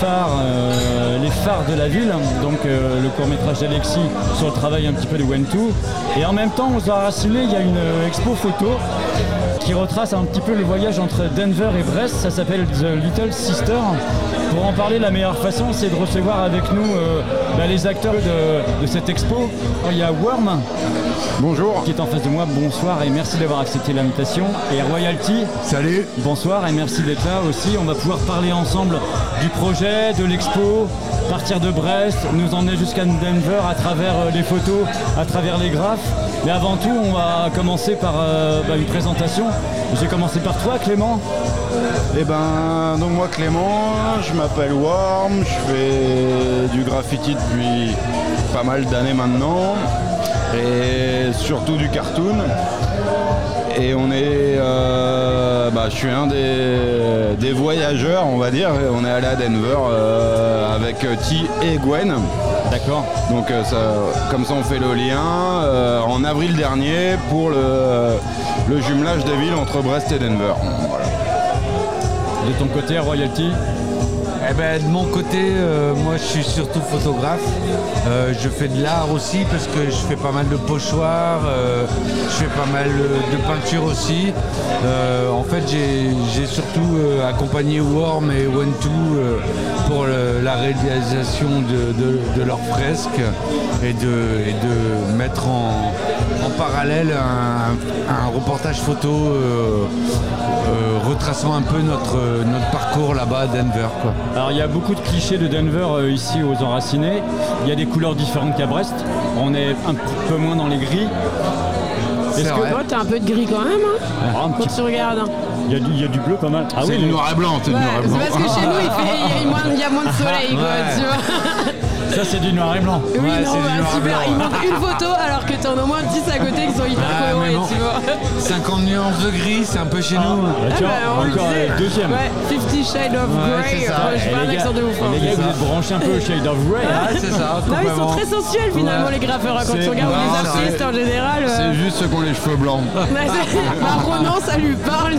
phare, euh, les phares de la ville, donc euh, le court métrage d'Alexis sur le travail un petit peu de Wentu. Et en même temps, aux Enracinés, il y a une euh, expo photo qui retrace un petit peu le voyage entre Denver et Brest. Ça s'appelle The Little Sister. Pour en parler, la meilleure façon, c'est de recevoir avec nous euh, bah, les acteurs de, de cette expo. Il y a Worm. Bonjour. Qui est en face de moi. Bonsoir et merci d'avoir accepté l'invitation. Et Royalty. Salut. Bonsoir et merci d'être là aussi. On va pouvoir parler ensemble du projet, de l'expo, partir de Brest, nous emmener jusqu'à Denver à travers euh, les photos, à travers les graphes. Mais avant tout, on va commencer par euh, bah, une présentation. J'ai commencé par toi, Clément. Eh ben, donc moi Clément, je m'appelle Worm, je fais du graffiti depuis pas mal d'années maintenant, et surtout du cartoon. Et on est, euh, bah, je suis un des, voyageurs, on va dire. On est allé à Denver euh, avec T et Gwen. D'accord. Donc euh, ça- comme ça on fait le lien euh, en avril dernier pour le, le jumelage des villes entre Brest et Denver. Voilà. De ton côté, Royalty Eh ben, de mon côté, euh, moi je suis surtout photographe. Euh, je fais de l'art aussi parce que je fais pas mal de pochoirs, euh, je fais pas mal de peinture aussi. En fait, j'ai surtout accompagné Worm et One Two pour la réalisation de, leurs fresques et de, et de mettre en parallèle un, un reportage photo euh, euh, retraçant un peu notre, notre parcours là-bas à Denver. Quoi. Alors il y a beaucoup de clichés de Denver euh, ici aux Enracinés. Il y a des couleurs différentes qu'à Brest. On est un petit peu moins dans les gris. Est-ce que toi, t'as un peu de gris quand même hein, Ah, quand tu regardes hein. Il y, a du, il y a du bleu pas mal. Ah C'est du mais- noir et blanc, c'est Ouais, noir et c'est blanc. parce que chez nous, il, fait, il y a moins, il y a moins de soleil, quoi, tu vois. Ça c'est du noir et blanc. Oui, non, bah, super. Il montre une photo alors que t'en as au moins 10 à côté qui sont hyper Ah, mais colorés, bon. tu vois. 50 nuances de gris, c'est un peu chez nous. Bah, tu vois, Ah, bah, on le encore disait. deuxième. Ouais, 50 Shades of Ouais, Grey. c'est ça. Ouais, je Et fais un les accent gars- de ouf. hein. les gars, vous êtes branchés un peu au Shade of Grey. hein. Ouais, c'est ça, Non, ils sont complètement. très sensuels finalement, les graffeurs. hein, Quand C'est- tu regardes Non, les c'est artistes en général. euh, C'est juste ceux qui ont les cheveux blancs. c'est- bah, Ronan, ça lui parle.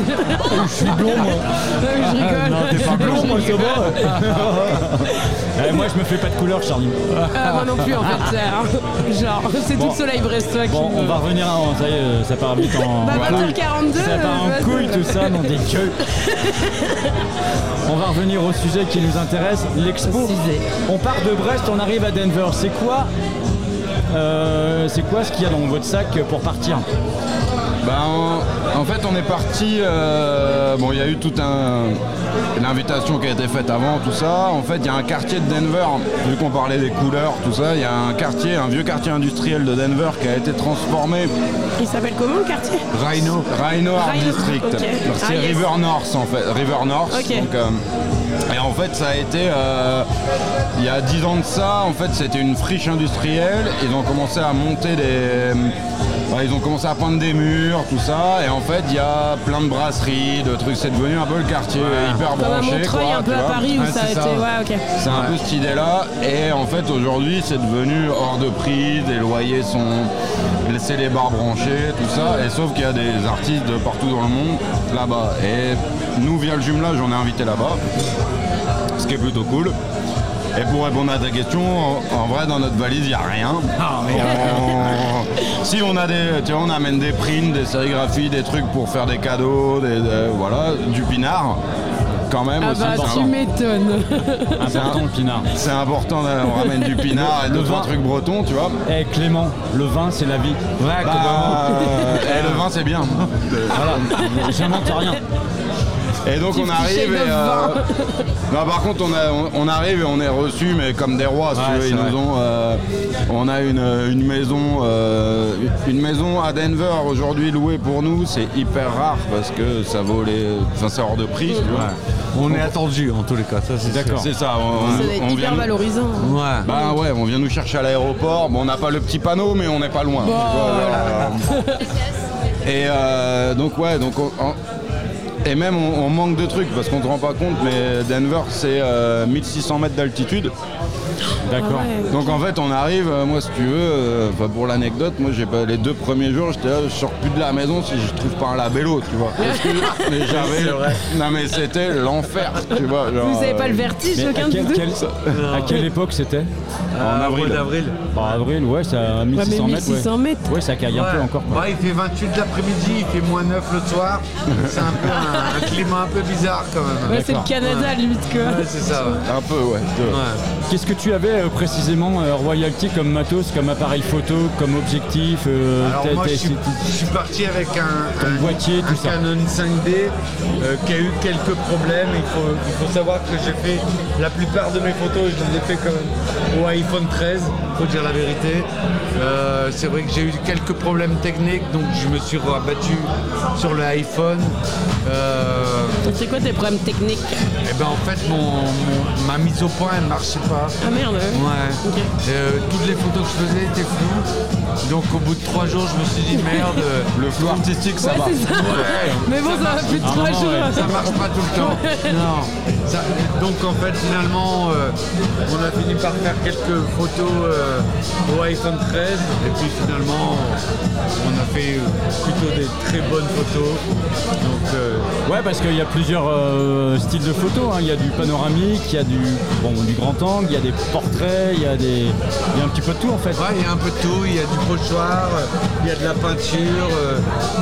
Je suis blond moi. Je rigole. Non, t'es pas blond moi, va. Eh, moi je me fais pas de couleur, Charlie. Ah, moi non plus en fait. Genre, c'est Bon. tout le soleil brestois qui Bon, me- on va revenir à. Ça y est, ça part vite en. Bah, couille. 20h42, Ça part euh, en couille vas-y. tout ça, non des gueules. On va revenir au sujet qui nous intéresse, l'expo. On part de Brest, on arrive à Denver. C'est quoi euh, C'est quoi ce qu'il y a dans votre sac pour partir? Ben, en, en fait, on est parti. euh, bon, il y a eu toute un, l'invitation qui a été faite avant, tout ça. En fait, il y a un quartier de Denver, vu qu'on parlait des couleurs, tout ça. Il y a un quartier, un vieux quartier industriel de Denver qui a été transformé. Il s'appelle comment le quartier? Rhino. Rhino Art District. C'est Ah, yes. River North en fait. River North. Donc, euh, et en fait, ça a été. euh, il y a 10 ans de ça, en fait, c'était une friche industrielle. Ils ont commencé à monter des. Ouais, ils ont commencé à peindre des murs, tout ça. Et en fait, il y a plein de brasseries, de trucs. C'est devenu un peu le quartier hyper Comme branché. Montreuil, quoi, un peu à. Paris où Ouais, ça a été. Ouais, ok. c'est un peu cette idée-là. Et en fait, aujourd'hui, c'est devenu hors de prix. Les loyers sont. C'est les bars branchés, tout ça. Et sauf qu'il y a des artistes de partout dans le monde là-bas. Et nous, via le jumelage, on est invités là-bas. Ce qui est plutôt cool. Et pour répondre à ta question, en, en vrai, dans notre valise, il n'y a rien. On- Si on a des, tu vois, on amène des prints, des sérigraphies, des trucs pour faire des cadeaux, des, des- voilà, du pinard, quand même Ah aussi. bah, c'est tu m'étonnes. Important le pinard. c'est important, là, on ramène du pinard et deux trois trucs bretons, tu vois. Eh Clément, le vin c'est la vie. Bah, euh, et le vin c'est bien. Voilà, j'invente rien. Et donc on arrive et euh, non, par contre on, a- on- on arrive et on est reçu mais comme des rois si Ouais, tu veux. c'est Ils nous ont, euh, on a une, une maison euh, une maison à Denver aujourd'hui louée pour nous c'est hyper rare parce que ça vaut les enfin c'est hors de prix tu vois. On est attendu en tous les cas, ça c'est D'accord. C'est ça. On, Ça doit être on hyper vient, valorisant. Ouais. bah ouais, on vient nous chercher à l'aéroport. Bon, on n'a pas le petit panneau, mais on n'est pas loin. tu vois, genre, euh, et euh, donc ouais, donc on- on- et même on, on manque de trucs parce qu'on ne se rend pas compte, mais Denver c'est euh, 1600 mètres d'altitude. D'accord. Ouais. Donc en fait on arrive, euh, moi si tu veux, euh, pour l'anecdote, moi j'ai pas les deux premiers jours, j'étais là, je sors plus de la maison si je trouve pas un labello, tu vois. Parce que- mais j'avais, non mais c'était l'enfer, tu vois. genre, Vous avez pas le euh, vertige, aucun de vous deux quel- à quelle époque c'était? En avril. d'avril. En avril, ouais, c'est à 1600 mais mètres. 1600 ouais. mètres. Ouais, ça caille un peu encore. quoi. Ouais, il fait 28 l'après-midi, il fait moins 9 le soir. C'est un peu un, un climat un peu bizarre quand même. Ouais, c'est le. Canada, limite, quoi. Ouais, c'est ça. Ouais. Un peu, ouais. Ouais. Qu'est-ce que tu avais euh, précisément euh, Royalty comme matos, comme appareil photo, comme objectif euh, Alors moi je suis, je suis parti avec un, boîtier, tout un ça. Canon 5D euh, qui a eu quelques problèmes. Il faut, il faut savoir que j'ai fait la plupart de mes photos, je les ai fait quand même au iPhone 13, faut dire la vérité. Euh, c'est vrai que j'ai eu quelques problèmes techniques, donc je me suis rabattu sur le iPhone. Euh, C'est quoi tes problèmes techniques et ben en fait mon, mon- ma mise au point elle marchait pas. Ah merde. Ouais. Ok. Euh, toutes les photos que je faisais étaient floues. Donc au bout de trois jours, je me suis dit merde. Le flou artistique, ça Ouais. Ouais. Mais bon, ça, va plus de Un 3 moment, jours. ouais. Ça marche pas tout le temps. Non. Ça- donc en fait finalement euh, on a fini par faire quelques photos euh, au iPhone 13 et puis finalement on a fait euh, plutôt des très bonnes photos. Donc euh, Ouais, parce qu'il y a plusieurs euh, styles de photos. hein. Il y a du panoramique, il y a du, bon, du grand angle, il y a des portraits, il y a, des, il y a un petit peu de tout en fait. ouais, il y a un peu de tout, il y a du pochoir, euh, il y a de la peinture, euh,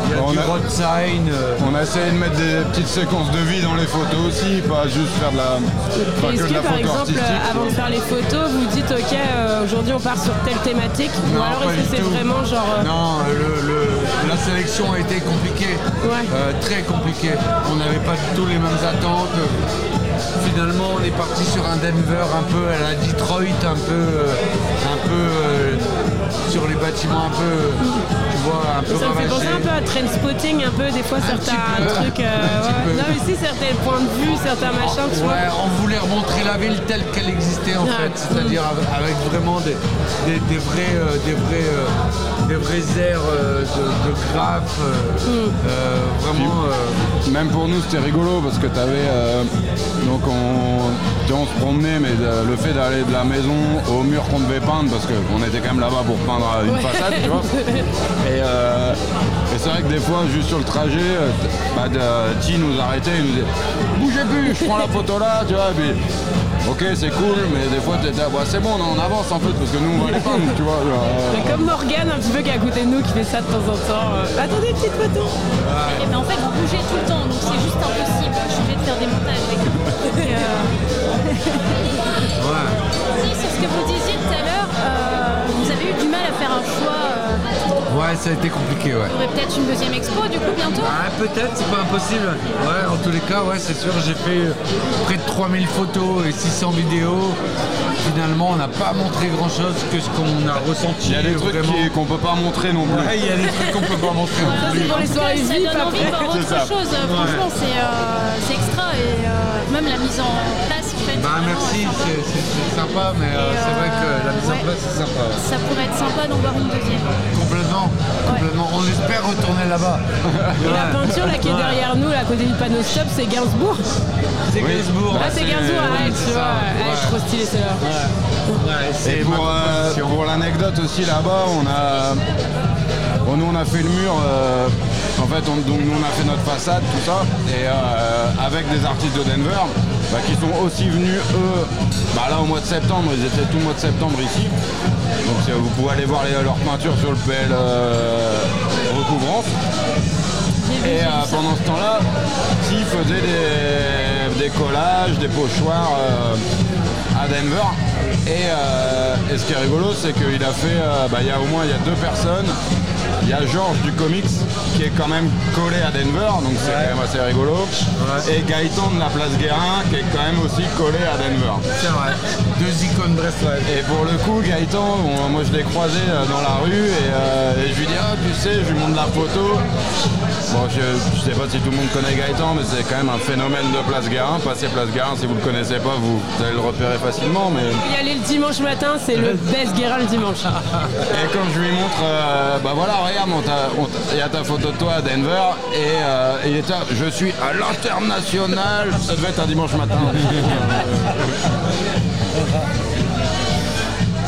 il y a On du a- road sign. euh, On a essayé de mettre des petites séquences de vie dans les photos aussi, pas juste faire de la, Est-ce que de que la par photo exemple, artistique. euh, avant de faire les photos, vous dites ok, euh, aujourd'hui on part sur telle thématique Ou Non, alors est-ce que c'est vraiment genre. euh, Non, le- le- la sélection a été compliquée, Ouais. Euh, très compliquée. On n'avait pas du tout les mêmes attentes. Finalement, on est parti sur un Denver un peu à la Detroit, un peu, euh, un peu sur les bâtiments un peu, tu un peu Ça me fait penser un peu à Trainspotting, un peu des fois certains peu. trucs. euh, Un petit ouais. peu. Non, mais si certains points de vue, certains machins, tu vois. Ouais, on voulait remontrer la ville telle qu'elle existait en Ah. fait, c'est-à-dire avec, avec vraiment des, des, des vrais, euh, des vrais, euh, des vrais airs euh, de, de graphes, euh, Mm. euh, vraiment. euh, Même pour nous, c'était rigolo parce que t'avais. euh, donc, on, tu vois, on se promenait, mais euh, le fait d'aller de la maison au mur qu'on devait peindre, parce qu'on était quand même là-bas pour peindre une Ouais. façade, tu vois. Et, euh, et c'est vrai que des fois, juste sur le trajet, euh, t- bah, Ti nous arrêtait, il nous disait Bougez plus, je prends la photo là, tu vois. Et puis, ok, c'est cool, mais des fois, t'étais, bah, c'est bon, on avance en fait, parce que nous, on va les peindre, tu vois. genre, euh, Comme Morgane, un petit peu qui est à côté de nous, qui fait ça de temps en temps. euh, Attendez, petite photo. Et ben en fait, vous bougez tout le temps, donc c'est juste impossible. Je suis obligée de faire des montages avec vous. Euh, ouais. si, sur ce que vous disiez tout à l'heure, euh, vous avez eu du mal à faire un choix. Euh, Ouais, ça a été compliqué, ouais. vous aurez peut-être une deuxième expo du coup bientôt? Ah, peut-être, c'est pas impossible. Ouais, en tous les cas, ouais, c'est sûr, j'ai fait euh, près de 3000 photos et 600 vidéos. Finalement, on n'a pas montré grand chose que ce qu'on a ressenti. Il y a des trucs qu'on peut pas montrer non plus. Ouais, il y a des trucs qu'on peut pas montrer non plus. c'est pour les soirées ça donne envie de voir autre chose. Franchement, c'est euh, c'est extra et euh, même la mise en place. Bah vraiment, merci, c'est sympa, mais euh, c'est vrai que la mise en place c'est sympa. Ça pourrait être sympa d'en voir une deuxième. Complètement, complètement. On espère retourner là-bas. Et la peinture là qui est derrière nous, là, à côté du panneau stop, c'est Gainsbourg. C'est Gainsbourg. Ah, c'est Gainsbourg, ouais, tu vois. ça, Elle est ouais. trop stylée celle-là. Ouais, c'est Et pour, euh, pour l'anecdote aussi là-bas, on a, bon, nous on a fait le mur. euh, en fait, on, donc nous on a fait notre façade, tout ça, et euh, avec des artistes de Denver, bah, qui sont aussi venus eux, bah, là au mois de septembre. Ils étaient tout le mois de septembre ici. Donc c'est- vous pouvez aller voir les- leurs peintures sur le PL euh, recouvrance. Et euh, pendant ce temps-là, Ti faisait des, des collages, des pochoirs euh, à Denver. Et, euh, et ce qui est rigolo, c'est qu'il a fait, euh, bah, il y a au moins il y a deux personnes. Il y a Georges du comics qui est quand même collé à Denver, donc c'est quand même assez rigolo. Et Gaëtan de la place Guérin, qui est quand même aussi collé à Denver. C'est vrai. Deux icônes brestoises. Et pour le coup, Gaëtan, bon, moi je l'ai croisé euh, dans la rue et, euh, et je lui dis Ah, tu sais, je lui montre la photo. Bon, je, je sais pas si tout le monde connaît Gaëtan, mais c'est quand même un phénomène de Place Guérin. Passez Place Guérin, si vous le connaissez pas, vous, vous allez le repérer facilement. Mais... Y aller le dimanche matin, c'est le best Guérin le dimanche. Et quand je lui montre, euh, bah voilà, regarde, il y a ta photo de toi à Denver et euh, il je suis à l'international. Ça devait être un dimanche matin.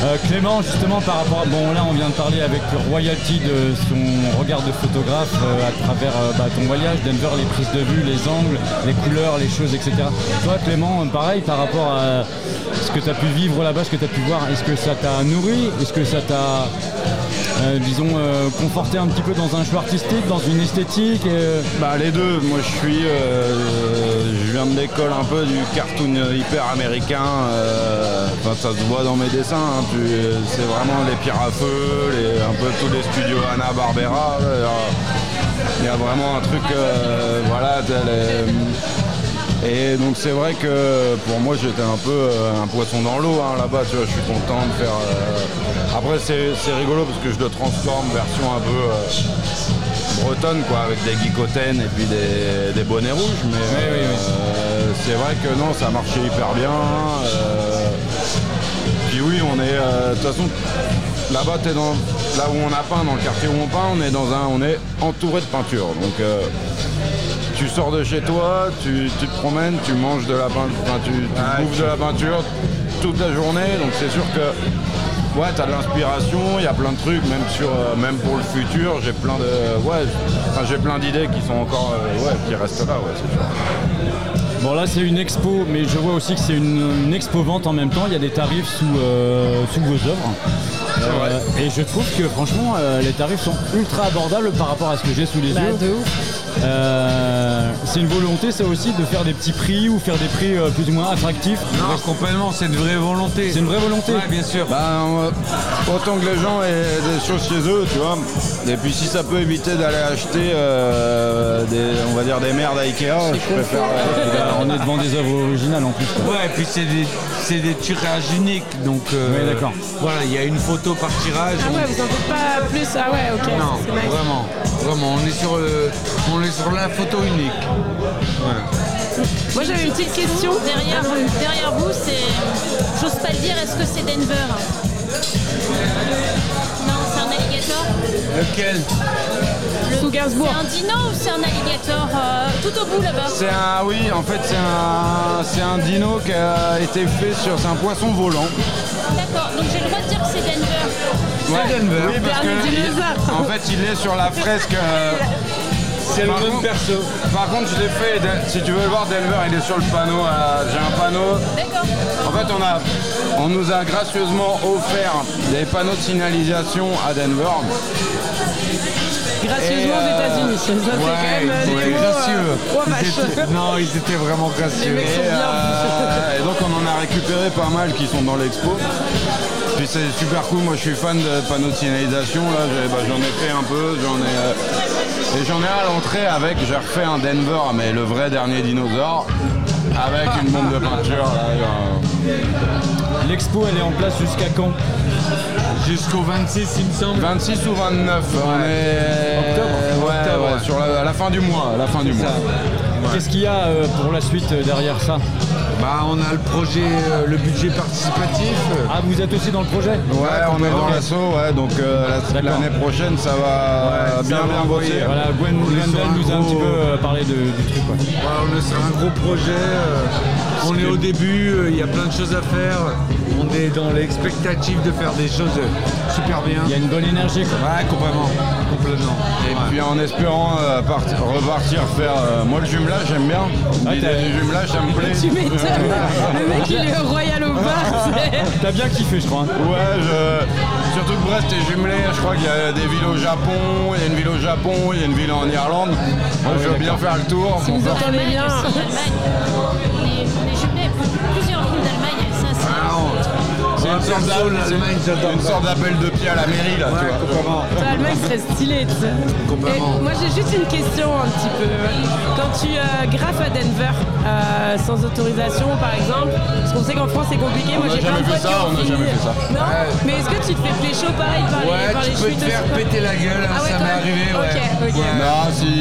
Euh, Clément, justement, par rapport à... Bon, là, on vient de parler avec Royalty de son regard de photographe euh, à travers bah, ton voyage, Denver, les prises de vue, les angles, les couleurs, les choses, etc. Toi, Clément, pareil, par rapport à ce que tu as pu vivre là-bas, ce que tu as pu voir, est-ce que ça t'a nourri? Est-ce que ça t'a, euh, disons, euh, conforté un petit peu dans un choix artistique, dans une esthétique euh, Bah les deux, moi je suis, euh, je viens de l'école un peu du cartoon hyper américain, ça se voit dans mes dessins, hein, c'est vraiment les pierres à feu, un peu tous les studios Anna Barbera, il y a vraiment un truc, voilà, et donc c'est vrai que pour moi j'étais un peu euh, un poisson dans l'eau hein, là-bas, tu vois, je suis content de faire. euh, Après c'est rigolo parce que je le transforme version un peu euh, bretonne quoi, avec des guicotaines et puis des, des bonnets rouges, mais euh, c'est vrai que non, ça marchait hyper bien. puis oui, on est de toute façon là-bas, t'es dans là où on a peint, dans le quartier où on peint, on est dans un, on est entouré de peinture, donc. Tu sors de chez toi, tu, tu te promènes, tu manges de la peinture, tu, tu bouffes de la peinture toute la journée, donc c'est sûr que ouais, t'as de l'inspiration, il y a plein de trucs, même sur, euh, même pour le futur, j'ai plein de, ouais, enfin, j'ai plein d'idées qui sont encore, euh, ouais, qui restent là, ouais, c'est sûr. Bon là c'est une expo, mais je vois aussi que c'est une, une expo vente en même temps. Il y a des tarifs sous, euh, sous vos œuvres. Et je trouve que franchement euh, les tarifs sont ultra abordables par rapport à ce que j'ai sous les Bah, yeux. de ouf. Euh, c'est une volonté ça aussi de faire des petits prix ou faire des prix euh, plus ou moins attractifs. Non, complètement, c'est une vraie volonté. C'est une vraie volonté. Ouais, bien sûr. Euh, autant que les gens aient des choses chez eux, tu vois. Et puis si ça peut éviter d'aller acheter euh, des, on va dire des merdes à Ikea, je préfère. Là, on est devant des œuvres originales en plus. quoi. Ouais, et puis c'est des, c'est des tirages uniques, donc euh, d'accord. voilà, il y a une photo par tirage. Ah ouais, vous en faites pas plus Ah ouais, ok. non, c'est nice. vraiment, vraiment, on est sur, euh, on est sur la photo unique. Ouais. Moi j'avais une petite question. Derrière vous, derrière vous, c'est. J'ose pas le dire, est-ce que c'est Denver? Non, c'est un alligator. Lequel? Sous Gainsbourg. C'est un dino ou c'est un alligator euh, tout au bout là-bas C'est un, oui, en fait c'est un, c'est un dino qui a été fait sur, c'est un poisson volant. D'accord, donc j'ai le droit de dire que c'est Denver. Ouais, Denver. Oui, parce que il- en fait il est sur la fresque. euh, C'est le par même contre- perso. Par contre, je l'ai fait. de- Si tu veux le voir, Denver, il est sur le panneau. euh, J'ai un panneau. D'accord. En fait, on a, on nous a gracieusement offert des panneaux de signalisation à Denver. Gracieusement aux États-Unis. Ça, c'est quand même euh, gracieux. euh, Oh Ils vache. étaient- non, ils étaient vraiment gracieux. mecs sont Et, bien. euh, et donc, on en a récupéré pas mal qui sont dans l'expo. Puis c'est super cool. Moi, je suis fan de panneaux de signalisation. Là, j'ai- bah, j'en ai fait un peu. J'en ai euh, et j'en ai à l'entrée avec. J'ai refait un Denver, mais le vrai dernier dinosaure, avec une bombe de peinture. là, L'expo elle est en place jusqu'à quand? Jusqu'au 26, il me semble. 26 ou 29. On est Octobre. Ouais, Octobre, ouais, sur la, à la fin du mois. La fin du mois. Qu'est-ce qu'il y a euh, pour la suite euh, derrière ça Bah, on a le projet, euh, le budget participatif. Ah vous êtes aussi dans le projet Ouais, on est dans l'assaut, ouais, donc euh, l'année prochaine ça va Ouais, bien ça va bien bosser. Voilà, Gwen, Gwendal nous a un gros- petit peu euh, parlé de- du truc. quoi. Voilà, on est sur un gros projet. euh, on est au début, euh, il y a plein de choses à faire. On est dans l'expectative de faire des choses euh, super bien. Il y a une bonne énergie. Quoi. Ouais, complètement. Complètement. Et puis en espérant euh, partir- repartir faire. euh, moi le jumelage j'aime bien. T'as- du jumelage ça me plaît. Tu m'étonnes. Le mec il est royal au bar. T'as bien kiffé je crois. hein. Ouais, je- surtout que Brest est jumelé. Je crois qu'il y a des villes au Japon, il y a une ville au Japon, il y a une ville en Irlande. Moi je veux bien faire le tour. Si vous entendez bien. On on jumelés, plusieurs villes d'Allemagne, ça c'est. Ah, on- C'est une sorte perso, d'a- l'Allemagne, c'est j'adore. une sorte d'appel de pied à la mairie là, tu vois. Toi, le mec serait stylé, tu sais. Complètement. Et moi, j'ai juste une question un petit peu. Quand tu euh, graffes à Denver, euh, sans autorisation, par exemple, parce qu'on sait qu'en France, c'est compliqué. On moi, n'a j'ai plein jamais de fait potes qui ça, ont on n'a fini. jamais fait ça. Non Ouais. Mais est-ce que tu te fais pécho pareil par les, Ouais, par les tu peux te chutes faire aussi, péter la gueule, hein, Ah ouais, ça quand m'est même arrivé, ouais. Ok, ok. Ouais. Non, si.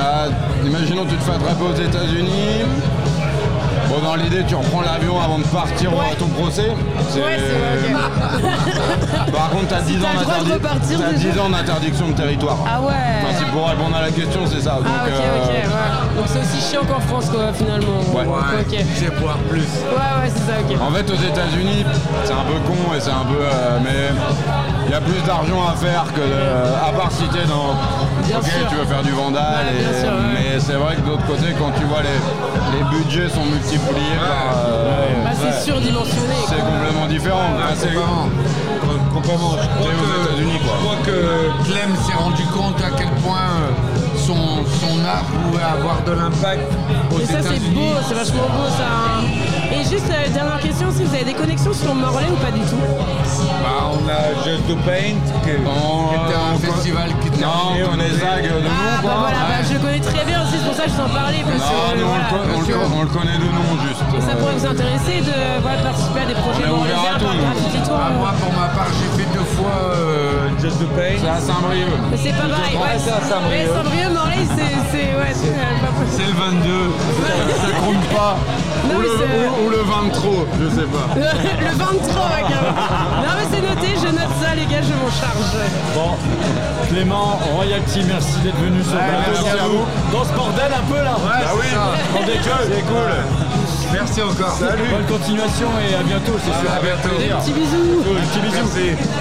Ah, imaginons tu te fais attraper aux États-Unis. Bon, dans l'idée, tu reprends l'avion avant de partir Ouais. à ton procès. C'est- Ouais, c'est vrai, ok. Par contre, t'as 10 t'as ans le droit de d'interdi- repartir t'as déjà. 10 ans d'interdiction de territoire. Ah ouais. Enfin, si pour répondre à la question, c'est ça. Donc, Ah ok euh, ok ouais. Donc c'est aussi chiant qu'en France quoi finalement. Ouais. Ouais, Ok. c'est boire plus. Ouais ouais c'est ça ok. En fait, aux États-Unis, c'est un peu con et c'est un peu. euh, mais il y a plus d'argent à faire que. de- à part si t'es dans. Bien ok, sûr. tu veux faire du vandal. Ouais, bien et- sûr, ouais. Mais c'est vrai que de l'autre côté, quand tu vois les, les budgets sont multipliés par. euh, Bah, c'est surdimensionné. c'est complètement différent. C'est- Complètement. Complètement. Je crois T'es aux que- États-Unis, quoi. Je crois que Clem s'est rendu compte à quel point euh, son, son art pouvait avoir de l'impact aux Et ça c'est beau, c'est vachement beau ça. hein. Et juste euh, dernière question, si vous avez des connexions sur Morlaix ou pas du tout? Bah, on a Just the Paint, qui, On- qui était un on- festival qui était Non, on Zag de Ah bah voilà, bah, je connais très bien ça je t'en parlais. Parce Non, que, nous, on, voilà. le con- on le on le connaît de nom juste. Et ça pourrait vous intéresser de voilà, participer à des On est ouvert à morlaisiens tout, Ah, moi, pour ma part, j'ai fait deux fois euh, Just the Paint. C'est à Saint-Brieuc. Mais c'est pas pareil. Ouais, c'est à Saint-Brieuc. Ouais, Saint-Brieuc, Morlaix, c'est c'est ouais, c'est euh, pas possible. C'est le 22. Ça compte pas. Non, ou, le, c'est- ou- ou le 23, je sais pas. le 23, ouais. Non, mais c'est noté, je note ça, les gars, je m'en charge. Bon, Clément, Royalty, merci d'être venu sur le plateau merci dans à ce- vous. Dans ce bordel un peu là. Ouais, Ah oui, On dégueule. c'est cool. Merci encore. Salut. Bonne continuation et à bientôt, c'est sûr. À bientôt. Petit bisou. Cool, petit bisou. Merci.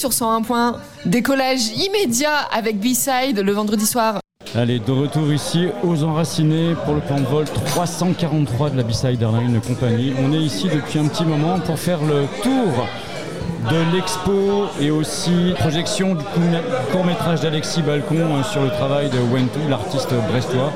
Sur 101 points. Décollage immédiat avec B-Side le vendredi soir. Allez, de retour ici aux Enracinés pour le plan de vol 343 de la B-Side Airline Company. On est ici depuis un petit moment pour faire le tour de l'expo et aussi projection du court métrage d'Alexis Balcon euh, sur le travail de Wentou, l'artiste brestois.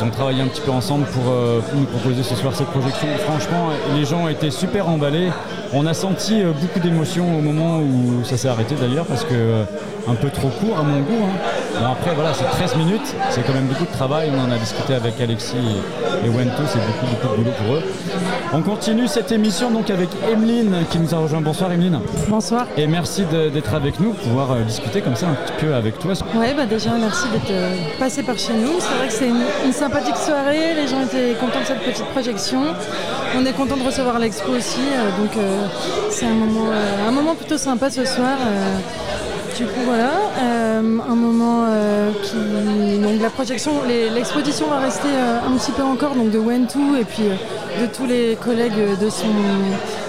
Ils ont travaillé un petit peu ensemble pour euh, nous proposer ce soir cette projection. Franchement, les gens été super emballés. On a senti euh, beaucoup d'émotions au moment où ça s'est arrêté d'ailleurs parce que euh, un peu trop court à mon goût. hein. Après voilà, c'est 13 minutes, c'est quand même beaucoup de travail. On en a discuté avec Alexis et, et Wento, c'est beaucoup, beaucoup de boulot pour eux. On continue cette émission donc avec Emeline qui nous a rejoint. Bonsoir Emeline. Bonsoir. Et merci d'être avec nous, pouvoir euh, discuter comme ça un petit peu avec toi. Ouais, bah déjà merci d'être euh, passé par chez nous. C'est vrai que c'est une, une sympathique soirée. Les gens étaient contents de cette petite projection. On est content de recevoir l'expo aussi. euh, donc c'est un moment, un moment plutôt sympa ce soir. Du coup voilà, euh, un moment euh, qui donc la projection, l'exposition va rester euh, un petit peu encore donc de Wentou et puis de tous les collègues de son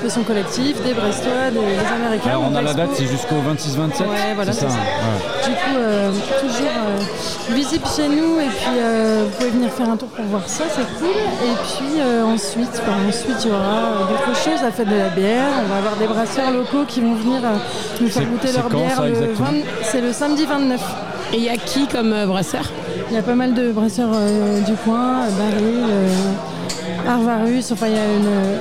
de son collectif, des Brestois, des, des Américains. Alors, on a la date, c'est jusqu'au 26-27 Ouais, voilà, c'est ça. ouais. du coup, euh, toujours euh, visible chez nous et puis euh, vous pouvez venir faire un tour pour voir ça, c'est cool. Et puis euh, ensuite, bah, ensuite il y aura d'autres choses, la fête de la bière. On va avoir des brasseurs locaux qui vont venir euh, nous faire goûter leur quand, bière. ça, le exactement 20 C'est le samedi 29. Et il y a qui comme euh, brasseur Il y a pas mal de brasseurs euh, du coin, Baril, euh, Arvarus, enfin il y a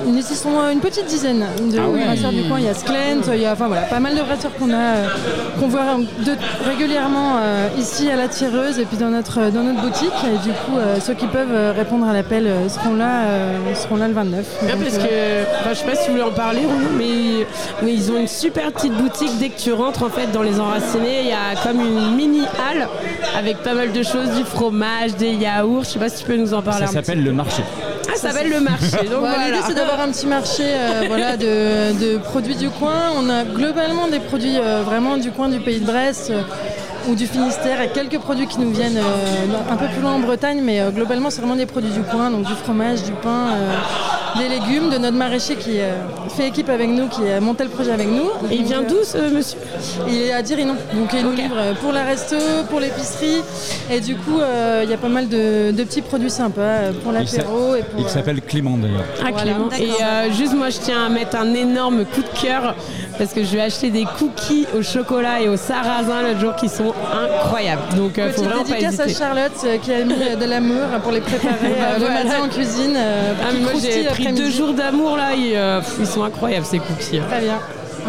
une, une, ils sont euh, une petite dizaine de Ah ouais. brasseurs du coin. Il y a Sklent, il y a enfin voilà, pas mal de brasseurs qu'on a, euh, qu'on voit de- régulièrement euh, ici à la tireuse et puis dans notre, dans notre boutique. Et du coup, euh, ceux qui peuvent répondre à l'appel seront là, euh, seront là le 29. Ouais, Donc, parce euh, que, enfin, je sais pas si tu voulais en parler, mais, mais ils ont une super petite boutique. Dès que tu rentres en fait dans les enracinés, il y a comme une mini halle avec pas mal de choses, du fromage, des yaourts. Je sais pas si tu peux nous en parler. Ça s'appelle le marché. Ah, ça s'appelle le marché. Donc voilà. L'idée, c'est d'avoir un petit marché euh, voilà, de, de produits du coin. On a globalement des produits euh, vraiment du coin du pays de Brest euh, ou du Finistère et quelques produits qui nous viennent euh, un peu plus loin en Bretagne, mais euh, globalement, c'est vraiment des produits du coin, donc du fromage, du pain, euh, des légumes, de notre maraîcher qui euh, fait équipe avec nous, qui a monté le projet avec nous. Et il vient euh, d'où ce monsieur? Il est à Dirinon, donc il nous livre euh, pour la resto, pour l'épicerie, et du coup, euh, il y a pas mal de, de petits produits sympas euh, pour l'apéro et pour. Il euh, s'appelle Clément d'ailleurs. Ah, Voilà. Clément. Et euh, juste moi, je tiens à mettre un énorme coup de cœur parce que je vais acheter des cookies au chocolat et au sarrasin l'autre jour qui sont incroyables. Donc, euh, faut Petite vraiment pas dédicace à. Charlotte euh, qui a mis euh, de l'amour pour les préparer euh, le Voilà. matin en cuisine. euh, Ah, moi j'ai pris deux jours d'amour là, et, euh, ils sont incroyables ces cookies. Très bien.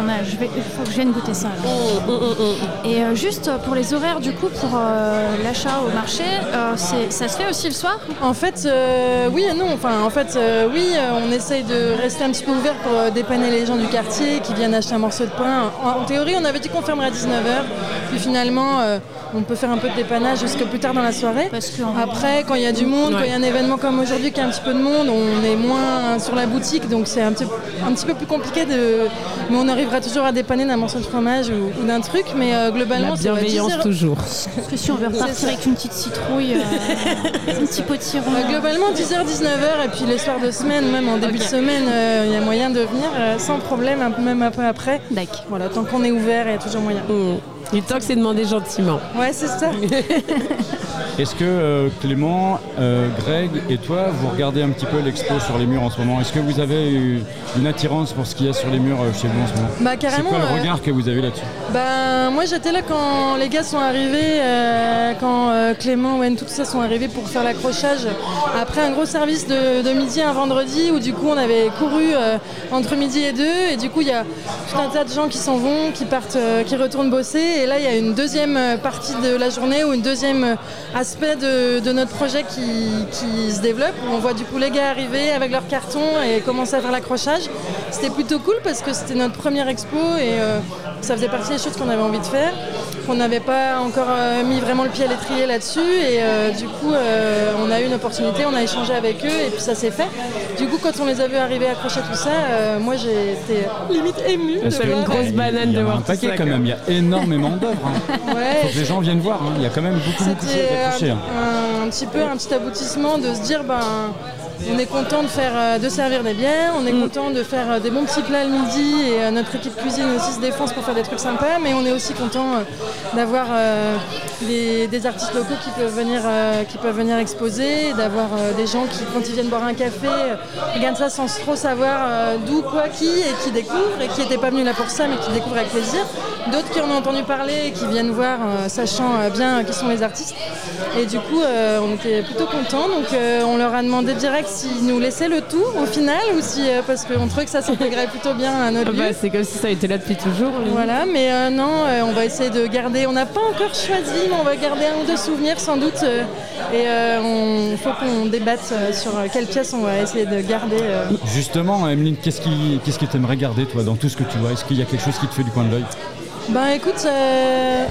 On a- je vais- il faut que je vienne goûter ça. alors. Et euh, juste pour les horaires du coup pour euh, l'achat au marché, euh, c'est- ça se fait aussi le soir? En fait, euh, oui et non. Enfin, en fait, euh, oui, on essaye de rester un petit peu ouvert pour dépanner les gens du quartier qui viennent acheter un morceau de pain. En, en théorie, on avait dit qu'on fermerait à 19h. Puis finalement, euh, on peut faire un peu de dépannage jusque plus tard dans la soirée. Après, quand il y a du monde, quand il y a un événement comme aujourd'hui qui a un petit peu de monde, on est moins sur la boutique. Donc c'est un petit, un petit peu plus compliqué de. Mais on arrivera toujours à dépanner d'un morceau de fromage ou, ou d'un truc. Mais euh, globalement, c'est bienveillance 10 toujours. Parce que si on veut C'est repartir avec une petite citrouille, euh, un petit potiron. Bah, globalement 10h, 19h et puis les soirs de semaine, même en début de semaine, euh, il y a moyen de venir euh, sans problème, même un peu après. Voilà, tant qu'on est ouvert, il y a toujours moyen. Et tant que c'est demandé gentiment. Ouais, c'est ça. Est-ce que euh, Clément, euh, Greg et toi, vous regardez un petit peu l'expo sur les murs en ce moment? Est-ce que vous avez eu une attirance pour ce qu'il y a sur les murs euh, chez vous en ce moment? Bah, carrément, C'est quoi le regard que vous avez là-dessus? Ben, moi j'étais là quand les gars sont arrivés, euh, quand euh, Clément, Wen, tout ça sont arrivés pour faire l'accrochage. Après un gros service de, de midi un vendredi où du coup on avait couru euh, entre midi et deux et du coup il y a tout un tas de gens qui s'en vont, qui partent, euh, qui retournent bosser et là il y a une deuxième partie de la journée ou une deuxième aspect de, de notre projet qui, qui se développe. On voit du coup les gars arriver avec leurs cartons et commencer à faire l'accrochage. C'était plutôt cool parce que c'était notre première expo et euh, ça faisait partie des choses qu'on avait envie de faire, qu'on n'avait pas encore euh, mis vraiment le pied à l'étrier là-dessus et euh, du coup euh, on a eu une opportunité, on a échangé avec eux et puis ça s'est fait. Du coup quand on les a vus arriver accrocher tout ça, euh, moi j'ai été limite émue. De voir. il y a- il y a un paquet quand même, il y a énormément d'œuvres. hein. Ouais. Faut que les gens viennent voir, hein. il y a quand même beaucoup, beaucoup de choses à toucher. hein. un, un petit peu un petit aboutissement de se dire ben on est content de faire, euh, de servir des bières, on est Mm. content de faire euh, des bons petits plats le midi et euh, notre équipe cuisine aussi se défonce pour faire des trucs sympas, mais on est aussi content d'avoir des, des artistes locaux qui peuvent venir, qui peuvent venir exposer, d'avoir des gens qui, quand ils viennent boire un café, regardent ça sans trop savoir d'où, quoi, qui et qui découvrent et qui n'étaient pas venus là pour ça, mais qui découvrent avec plaisir. D'autres qui en ont entendu parler et qui viennent voir, sachant bien qui sont les artistes. Et du coup, on était plutôt contents. Donc, on leur a demandé direct s'ils nous laissaient le tout au final ou si, euh, parce qu'on trouvait que ça s'intégrait plutôt bien à notre Ah bah, lieu. c'est comme si ça a été là depuis toujours. oui. Voilà, mais euh, non, euh, on va essayer de garder. On n'a pas encore choisi, mais on va garder un ou deux souvenirs sans doute. euh, et il faut qu'on débatte euh, sur euh, quelle pièce on va essayer de garder. euh. Justement, Emeline, qu'est-ce qui qu'est-ce que tu aimerais garder toi dans tout ce que tu vois? Est-ce qu'il y a quelque chose qui te fait du coin de l'œil? Ben écoute, euh,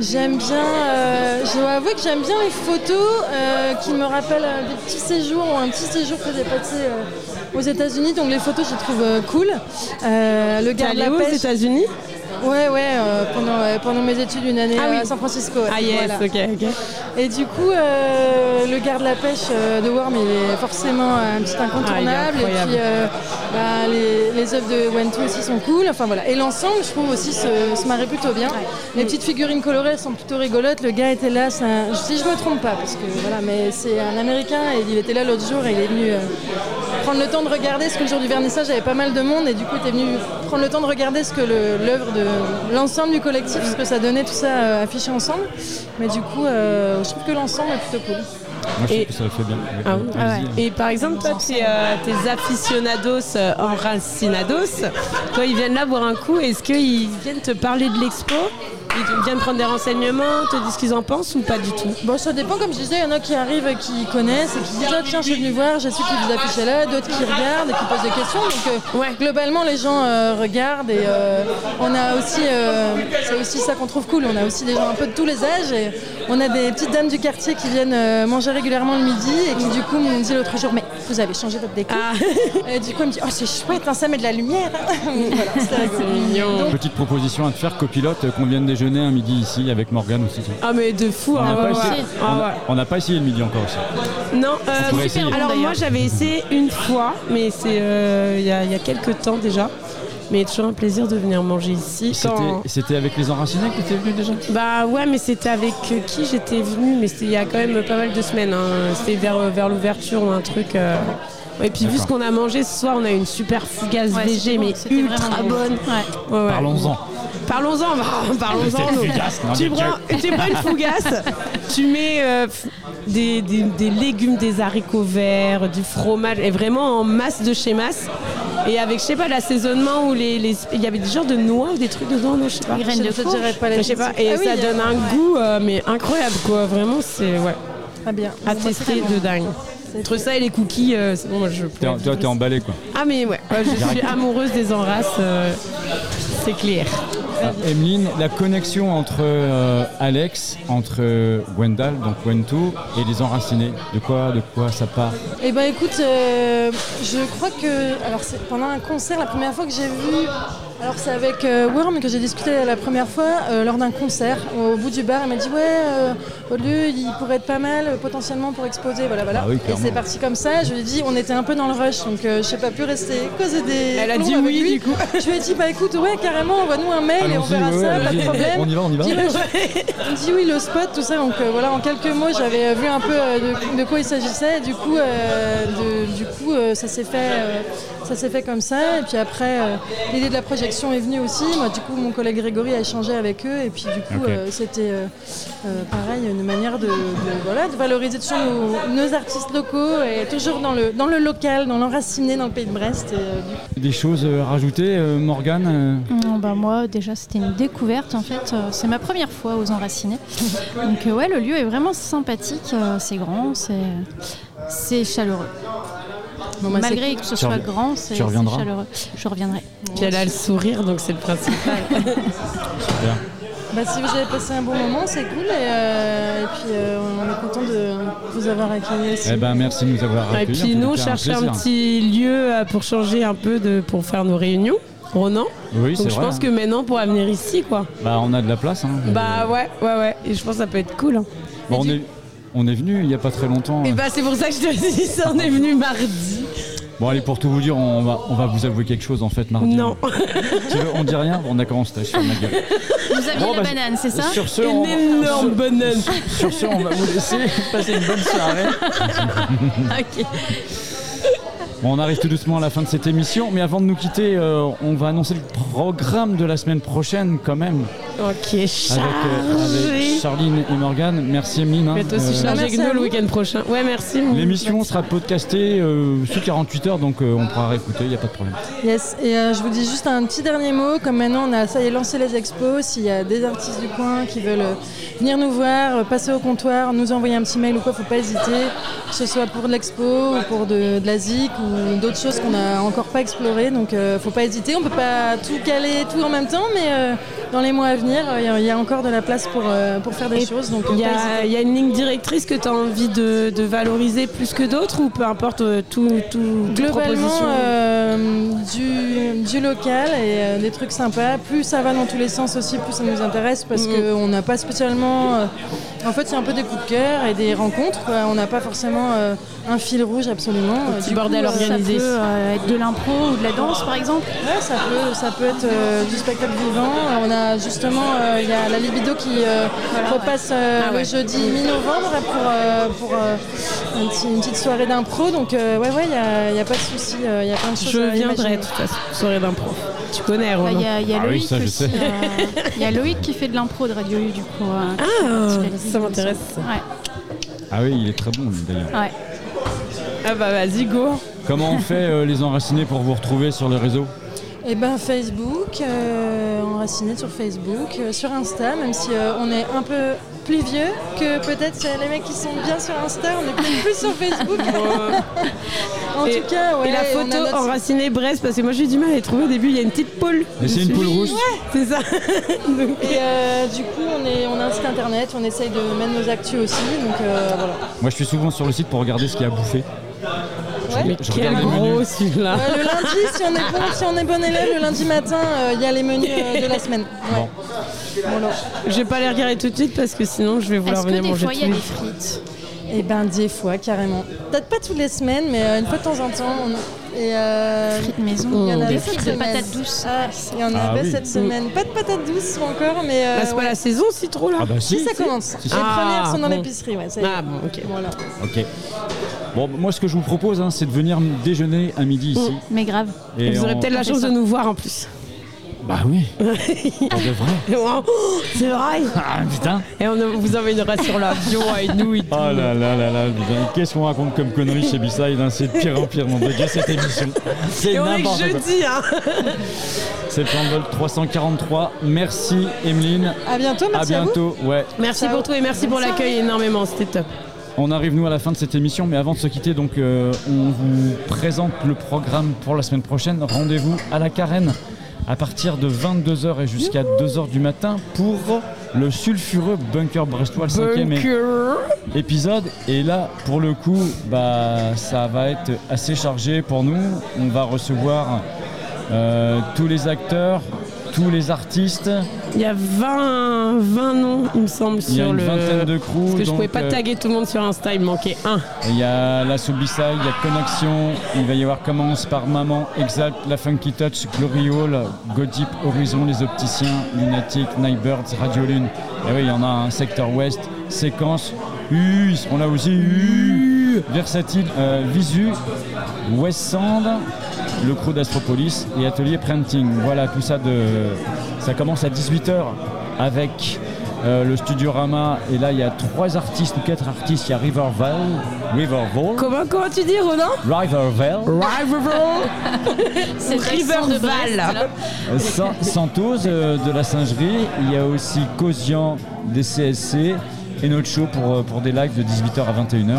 j'aime bien, euh, je dois avouer que j'aime bien les photos euh, qui me rappellent euh, des petits séjours ou un petit séjour que j'ai passé euh, aux États-Unis. Donc les photos, je les trouve cool. Le garde la où aux pêche. États-Unis? Ouais, ouais, euh, pendant, ouais, pendant mes études, une année Ah oui. à San Francisco. ouais, Ah yes, voilà. ok, ok. Et du coup, euh, le garde la pêche euh, de Worm, il est forcément un petit incontournable. et incroyable. puis, euh, bah, les, les œuvres de Wentu aussi sont cool. Enfin voilà. Et l'ensemble, je trouve aussi se, se marrer plutôt bien. Les petites figurines colorées sont plutôt rigolotes. Le gars était là, un- si je me trompe pas, parce que voilà, mais c'est un Américain et il était là l'autre jour et il est venu euh, prendre le temps de regarder parce que le jour du vernissage, il y avait pas mal de monde et du coup, il était venu prendre le temps de regarder ce que l'œuvre de l'ensemble du collectif, ce que ça donnait tout ça euh, affiché ensemble. Mais du coup, euh, je trouve que l'ensemble est plutôt cool. Moi, je trouve Et- que ça le fait bien. Ah oui. Allez-y. Et par exemple, toi, tes, euh, tes aficionados euh, enracinados, quand ils viennent là boire un coup, est-ce qu'ils viennent te parler de l'expo? Ils viennent prendre des renseignements, te disent ce qu'ils en pensent ou pas du tout? Bon, ça dépend, comme je disais, il y en a qui arrivent, qui connaissent et qui disent Ah, tiens, je suis venu voir, j'ai su que vous affichez là, d'autres qui regardent et qui posent des questions. Donc, euh, globalement, les gens euh, regardent et euh, on a aussi, euh, c'est aussi ça qu'on trouve cool, on a aussi des gens un peu de tous les âges et on a des petites dames du quartier qui viennent euh, manger régulièrement le midi et qui, du coup, m'ont dit l'autre jour Mais vous avez changé votre déco? Et du coup, elle me dit Oh, c'est chouette, hein, ça met de la lumière. voilà, c'était rigolo. Petite proposition à te faire, copilote, qu'on vienne déjeuner un midi ici avec Morgane aussi. Ah mais de fou, On n'a hein, pas, ouais, essayé- ouais. on Ah a- ouais. on n'a pas essayé le midi encore aussi. Non, euh, essayer. alors moi j'avais essayé une fois, mais c'est euh, il y, a- il y a quelques temps déjà. Mais toujours un plaisir de venir manger ici. C'était avec les enracinés que tu étais venu déjà Bah ouais, mais c'était avec euh, qui j'étais venue, mais c'était il y a quand même pas mal de semaines. hein. C'était vers, vers l'ouverture ou un truc. euh. Et puis vu ce qu'on a mangé ce soir, on a eu une super fougasse Ouais, végé, bon, mais ultra bonne. Ouais. Ouais, ouais. Parlons-en. Parlons-en, bah, parlons-en. Non, tu, prends, tu prends une fougasse, tu mets euh, des, des- des légumes, des haricots verts, du fromage, et vraiment en masse de chez masse. Et avec, je sais pas, l'assaisonnement où les, les- il y avait des genres de noix ou des trucs dedans, non, je sais pas. Des graines de Je- pas les- sais pas, et Ah oui, ça donne un goût, euh, mais incroyable, quoi. Vraiment, c'est ouais, Très bien. à tester de dingue. Entre ça et les cookies, euh, c'est bon, moi je. T'es toi, t'es emballé quoi. ah mais ouais, ouais, je suis amoureuse des enraces, euh, c'est clair. Ah, Emeline, la connexion entre euh, Alex, entre euh, Gwendal, donc Wentu, et les enracinés, de quoi, de quoi ça part Eh ben écoute, euh, je crois que alors c'est pendant un concert la première fois que j'ai vu, alors c'est avec euh, Worm que j'ai discuté la première fois euh, lors d'un concert au bout du bar. Il m'a dit ouais, euh, votre lieu il pourrait être pas mal euh, potentiellement pour exposer, voilà voilà. Ah oui, Et c'est parti comme ça. Je lui ai dit on était un peu dans le rush donc euh, je n'ai pas pu rester causer des. Elle a dit oui, lui. du coup. Je lui ai dit bah écoute ouais carrément envoie-nous un mail et on verra ouais, ça, ouais, pas de problème. On y va, on y va. Dis, ouais, on dit oui, le spot, tout ça. Donc euh, voilà, en quelques mots, j'avais vu un peu euh, de, de quoi il s'agissait. Du coup, euh, de- du coup euh, ça s'est fait, euh, ça s'est fait comme ça. Et puis après, euh, l'idée de la projection est venue aussi. Moi, du coup, mon collègue Grégory a échangé avec eux. Et puis du coup, euh, c'était euh, pareil, une manière de, de- voilà, de valoriser toujours nos, nos artistes locaux et toujours dans le, dans le local, dans l'enraciné, dans le pays de Brest. Et, euh, du Des choses à rajouter, euh, Morgane Non, bah moi déjà c'était une découverte en fait, c'est ma première fois aux Enracinés. Donc ouais le lieu est vraiment sympathique, c'est grand, c'est chaleureux. Bon, bah, Malgré que ce soit grand, c'est chaleureux. Je reviendrai. Puis elle a le sourire, donc c'est le principal. Bah, si vous avez passé un bon moment, c'est cool. Et, euh, et puis, euh, on est content de vous avoir accueilli aussi. Eh ben merci de nous avoir Et accueillis. puis en tout nous, on un petit lieu euh, pour changer un peu de, pour faire nos réunions. Ronan. Oui, c'est Donc je vrai, pense hein. que maintenant on pourra venir ici quoi. Bah on a de la place. Hein. Bah ouais, ouais, ouais. Et je pense que ça peut être cool. hein. Bon, on Et est... On est venu il n'y a pas très longtemps. Et bah c'est pour ça que je te dis ça, on est venu mardi. Bon allez pour tout vous dire, on va, on va vous avouer quelque chose en fait mardi. Non. Tu veux, on dit rien? Bon d'accord, on se tâche sur ma gueule. Vous aviez Bon, la bah, banane, c'est ça? Sur ce, on, énorme banane. sur ce, on va vous laisser passer une bonne soirée. Ok. Bon, on arrive tout doucement à la fin de cette émission, mais avant de nous quitter, euh, on va annoncer le programme de la semaine prochaine quand même. Ok, Avec, euh, avec Charline et Morgane. Merci Emeline. hein. Mais toi aussi Euh, chargé avec nous le week-end prochain. Ouais, merci. L'émission sera podcastée euh, sous 48 heures, donc euh, on pourra réécouter, il n'y a pas de problème. Yes, et euh, je vous dis juste un petit dernier mot. Comme maintenant on a ça y est lancé les expos, s'il y a des artistes du coin qui veulent venir nous voir, passer au comptoir, nous envoyer un petit mail ou quoi, faut pas hésiter. Que ce soit pour de l'expo ou pour de, de la ZIC ou d'autres choses qu'on n'a encore pas explorées. Donc euh, faut pas hésiter. On peut pas tout caler tout en même temps, mais euh, dans les mois à venir, euh, il y a- il y, a encore de la place pour, euh, pour faire des choses. Donc euh, Il y, a, il y a une ligne directrice que tu as envie de, de valoriser plus que d'autres ou peu importe tout, tout Globalement, du, du local et des trucs sympas. Plus ça va dans tous les sens aussi, plus ça nous intéresse parce Mhm. qu'on n'a pas spécialement. en fait, c'est un peu des coups de cœur et des rencontres. quoi. On n'a pas forcément un fil rouge absolument. Du bordel coup, organisé. Ça peut être de l'impro ou de la danse, par exemple Ouais, ça peut, ça peut être du spectacle vivant. On a justement, euh, il y a la Libido qui euh, repasse euh, Ah ouais. le jeudi mi-novembre pour, euh, pour euh, un petit- une petite soirée d'impro. Donc euh, ouais, ouais, il n'y a, il y a pas de souci. euh, Il y a plein de choses Je à viendrai imaginer. de toute façon, soirée d'impro. Tu connais, Roland Il y a, il y a Ah oui, Loïc ça, je aussi. sais. Il y a Loïc qui fait de l'impro de Radio U, du coup. euh, Ah, ça m'intéresse. Ouais, Ah oui, il est très bon lui, d'ailleurs. ouais. Ah bah vas-y, go. Comment on fait euh, les enracinés pour vous retrouver sur les réseaux? Eh ben Facebook, euh, enraciné sur Facebook, euh, sur Insta, même si euh, on est un peu plus vieux que peut-être les mecs qui sont bien sur Insta, on est peut-être plus sur Facebook. en Et- tout cas, ouais, et la photo notre- enracinée Brest, parce que moi j'ai du mal à les trouver au début, il y a une petite poule. Mais c'est une poule rouge Ouais, c'est ça. Donc, Et euh, du coup, on, est, on a un site internet, on essaye de mettre nos actus aussi, donc euh, voilà. Moi je suis souvent sur le site pour regarder ce qu'il y a à bouffer. Ouais. Je Quel regarde les gros celui-là. Ouais, le lundi, si on est bon, si on est bon élève, le lundi matin, euh, il y a les menus euh, de la semaine. Ouais. Voilà. Je vais pas les regarder tout de suite parce que sinon je vais vouloir Est-ce que venir des manger fois il y a des frites? Eh ben des fois, carrément. Peut-être pas toutes les semaines, mais euh, une fois de temps en temps. on- Et euh, Frites maison il y en avait Des cette frites de semaine. patates douces. Ah, il y en Ah avait oui. cette semaine. Pas de patates douces encore, mais. euh, Bah, c'est pas la saison si trop là. Ah bah Si, si. ça commence. Si, si. Les Ah, premières sont dans bon. l'épicerie, ouais. Ça. Ah bon, ok. Voilà. Ok. Bon, moi ce que je vous propose, hein, c'est de venir déjeuner à midi ici. Mais grave. Et vous aurez peut-être la chance de nous voir en plus. Bah oui, on devrait. Oh, c'est vrai. Ah putain Et on vous emmènera sur l'avion avec nous et tout. Oh là là là là, qu'est-ce qu'on raconte comme conneries chez B-Side hein, C'est de pire en pire, mon dieu, cette émission. C'est Et n'importe quoi. jeudi, hein. C'est le plan de vol 343. Merci Emeline. À bientôt, À merci à, vous. bientôt. Ouais. Merci Ciao. pour tout et merci pour l'accueil énormément, c'était top. On arrive nous à la fin de cette émission, mais avant de se quitter, donc euh, on vous présente le programme pour la semaine prochaine. Rendez-vous à la Carène à partir de 22h et jusqu'à 2h du matin pour le sulfureux Bunker Brestois, le cinquième épisode. Et là, pour le coup, bah, ça va être assez chargé pour nous. On va recevoir euh, tous les acteurs, tous les artistes. Il y a 20, 20 noms, il me semble, Il y a sur une le. vingtaine de crews. Parce que je pouvais pas euh, taguer tout le monde sur Insta, il me manquait un. Il y a la Soubissa, il y a Connexion, il va y avoir Commence par Maman, Exalt, La Funky Touch, Glory Hall, Godip, Horizon, Les Opticiens, Lunatic, Nightbirds, Radio Lune. Et oui, il y en a un secteur Ouest, Séquence, U, ils seront là aussi, U, Versatile, euh, Visu, West Sand, le crew d'Astropolis et Atelier Printing. Voilà, tout ça de. Ça commence à 18h avec euh, le Studio Rama. Et là, il y a trois artistes ou quatre artistes. Il y a Riverval, Riverval, Comment, comment tu dis, Ronan? Riverval, C'est l'accent de Brest, Riverval. là. euh, San- Santos euh, de la Singerie. Il y a aussi Cosian des CSC et notre show pour, pour des lives de 18h à 21h.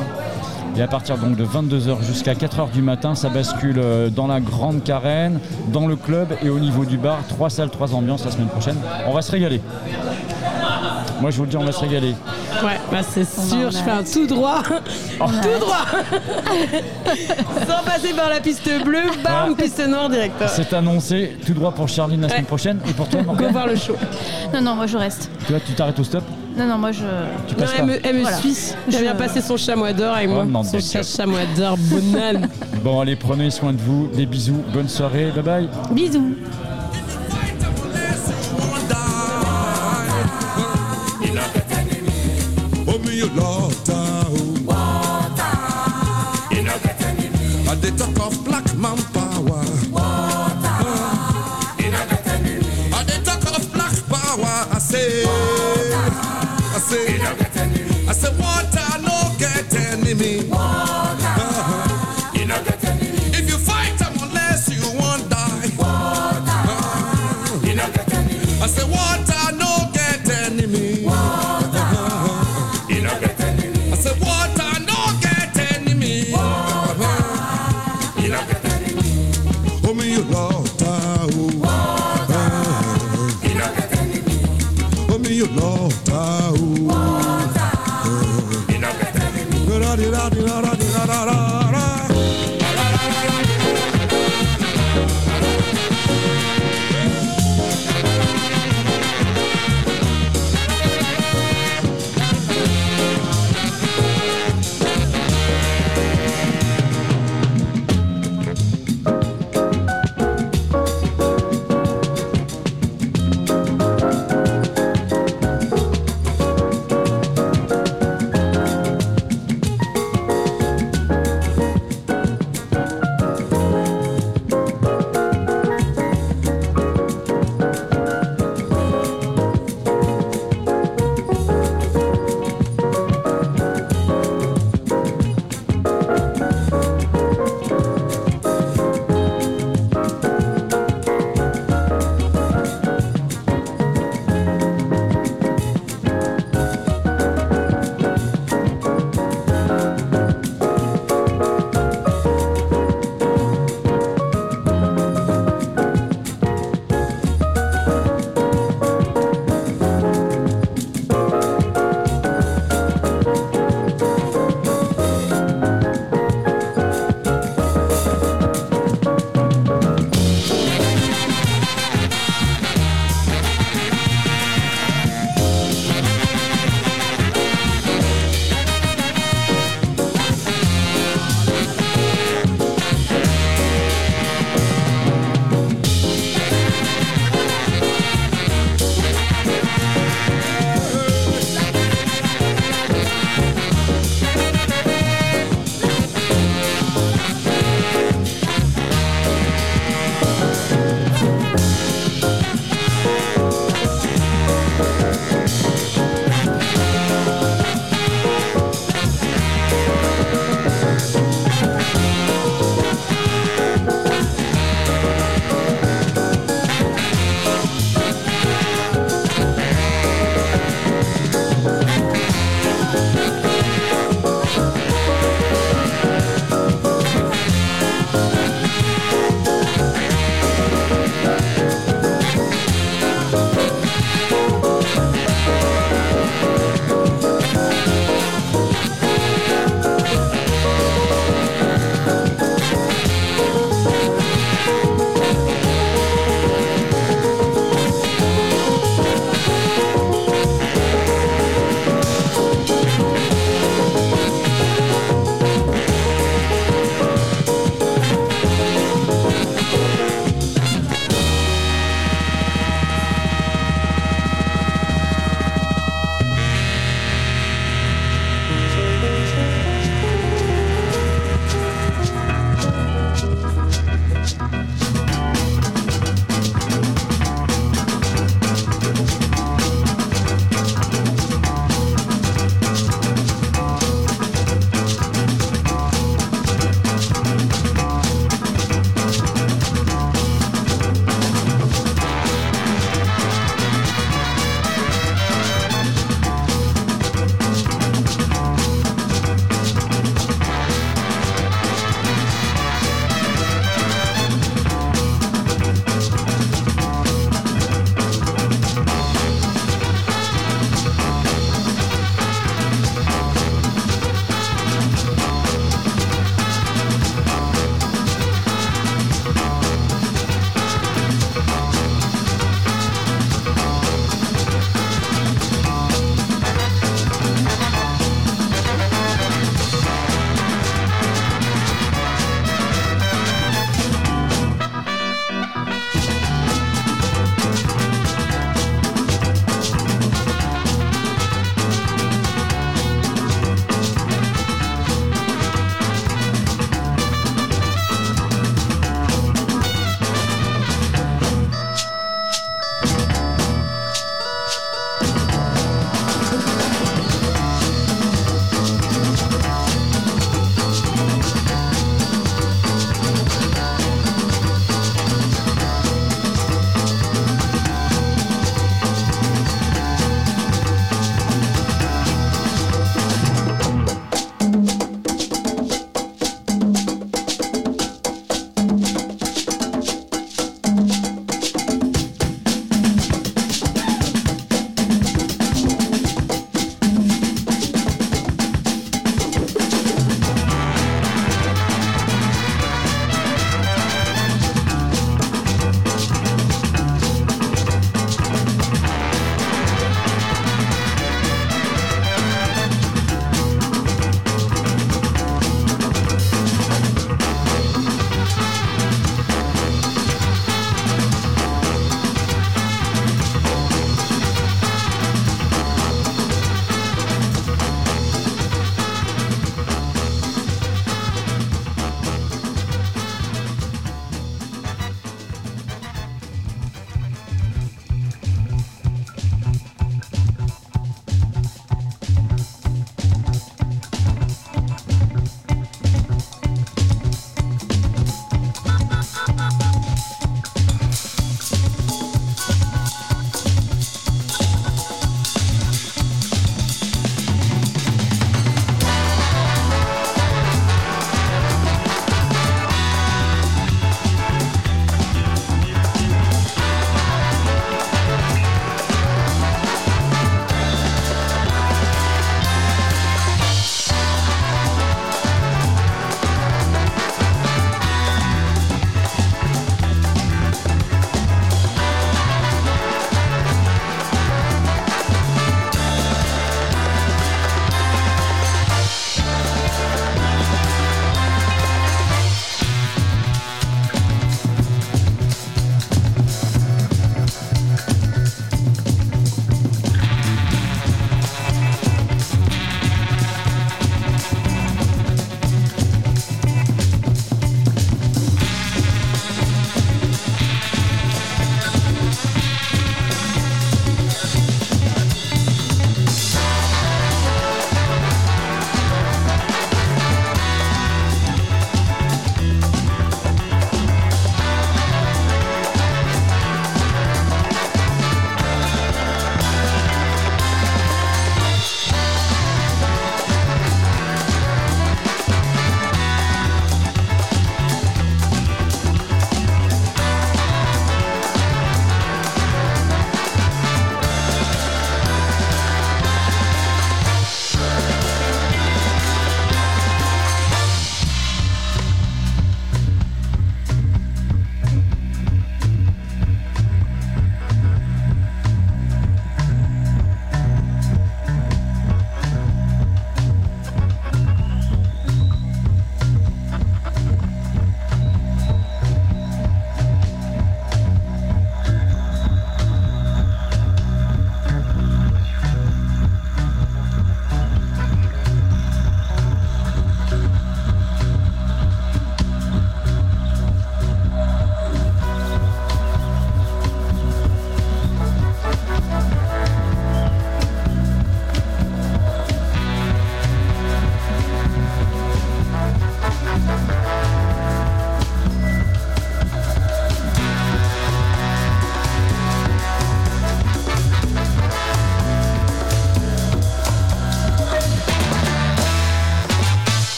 Et à partir donc de 22h jusqu'à 4h du matin, ça bascule euh, dans la grande carène, dans le club et au niveau du bar. Trois salles, trois ambiances la semaine prochaine. On va se régaler. Moi, je vous le dis, on va se régaler. Ouais, bah c'est sûr, je fais un tout droit. tout droit Sans passer par la piste bleue, bam, piste noire direct. C'est annoncé tout droit pour Charline la semaine prochaine. Et pour toi, Go Morgane voir le show. Non, non, moi je reste. Toi, tu t'arrêtes au stop Non, non, moi je. Tu Non, passes elle pas me, elle me Voilà. suit. Elle Je- vient passer son chamois d'or avec moi. Oh, non, son chat chamois d'or, banane. Bon, allez, prenez soin de vous. Des bisous. Bonne soirée. Bye bye. Bisous. nìna. Omi you love down. Water. Iná kẹ̀tẹ́ ni talk of black man power. Water. Uh. Iná kẹ̀tẹ́ talk of black power, I say. Water. I say. Iná. I say water no get enemy. Water.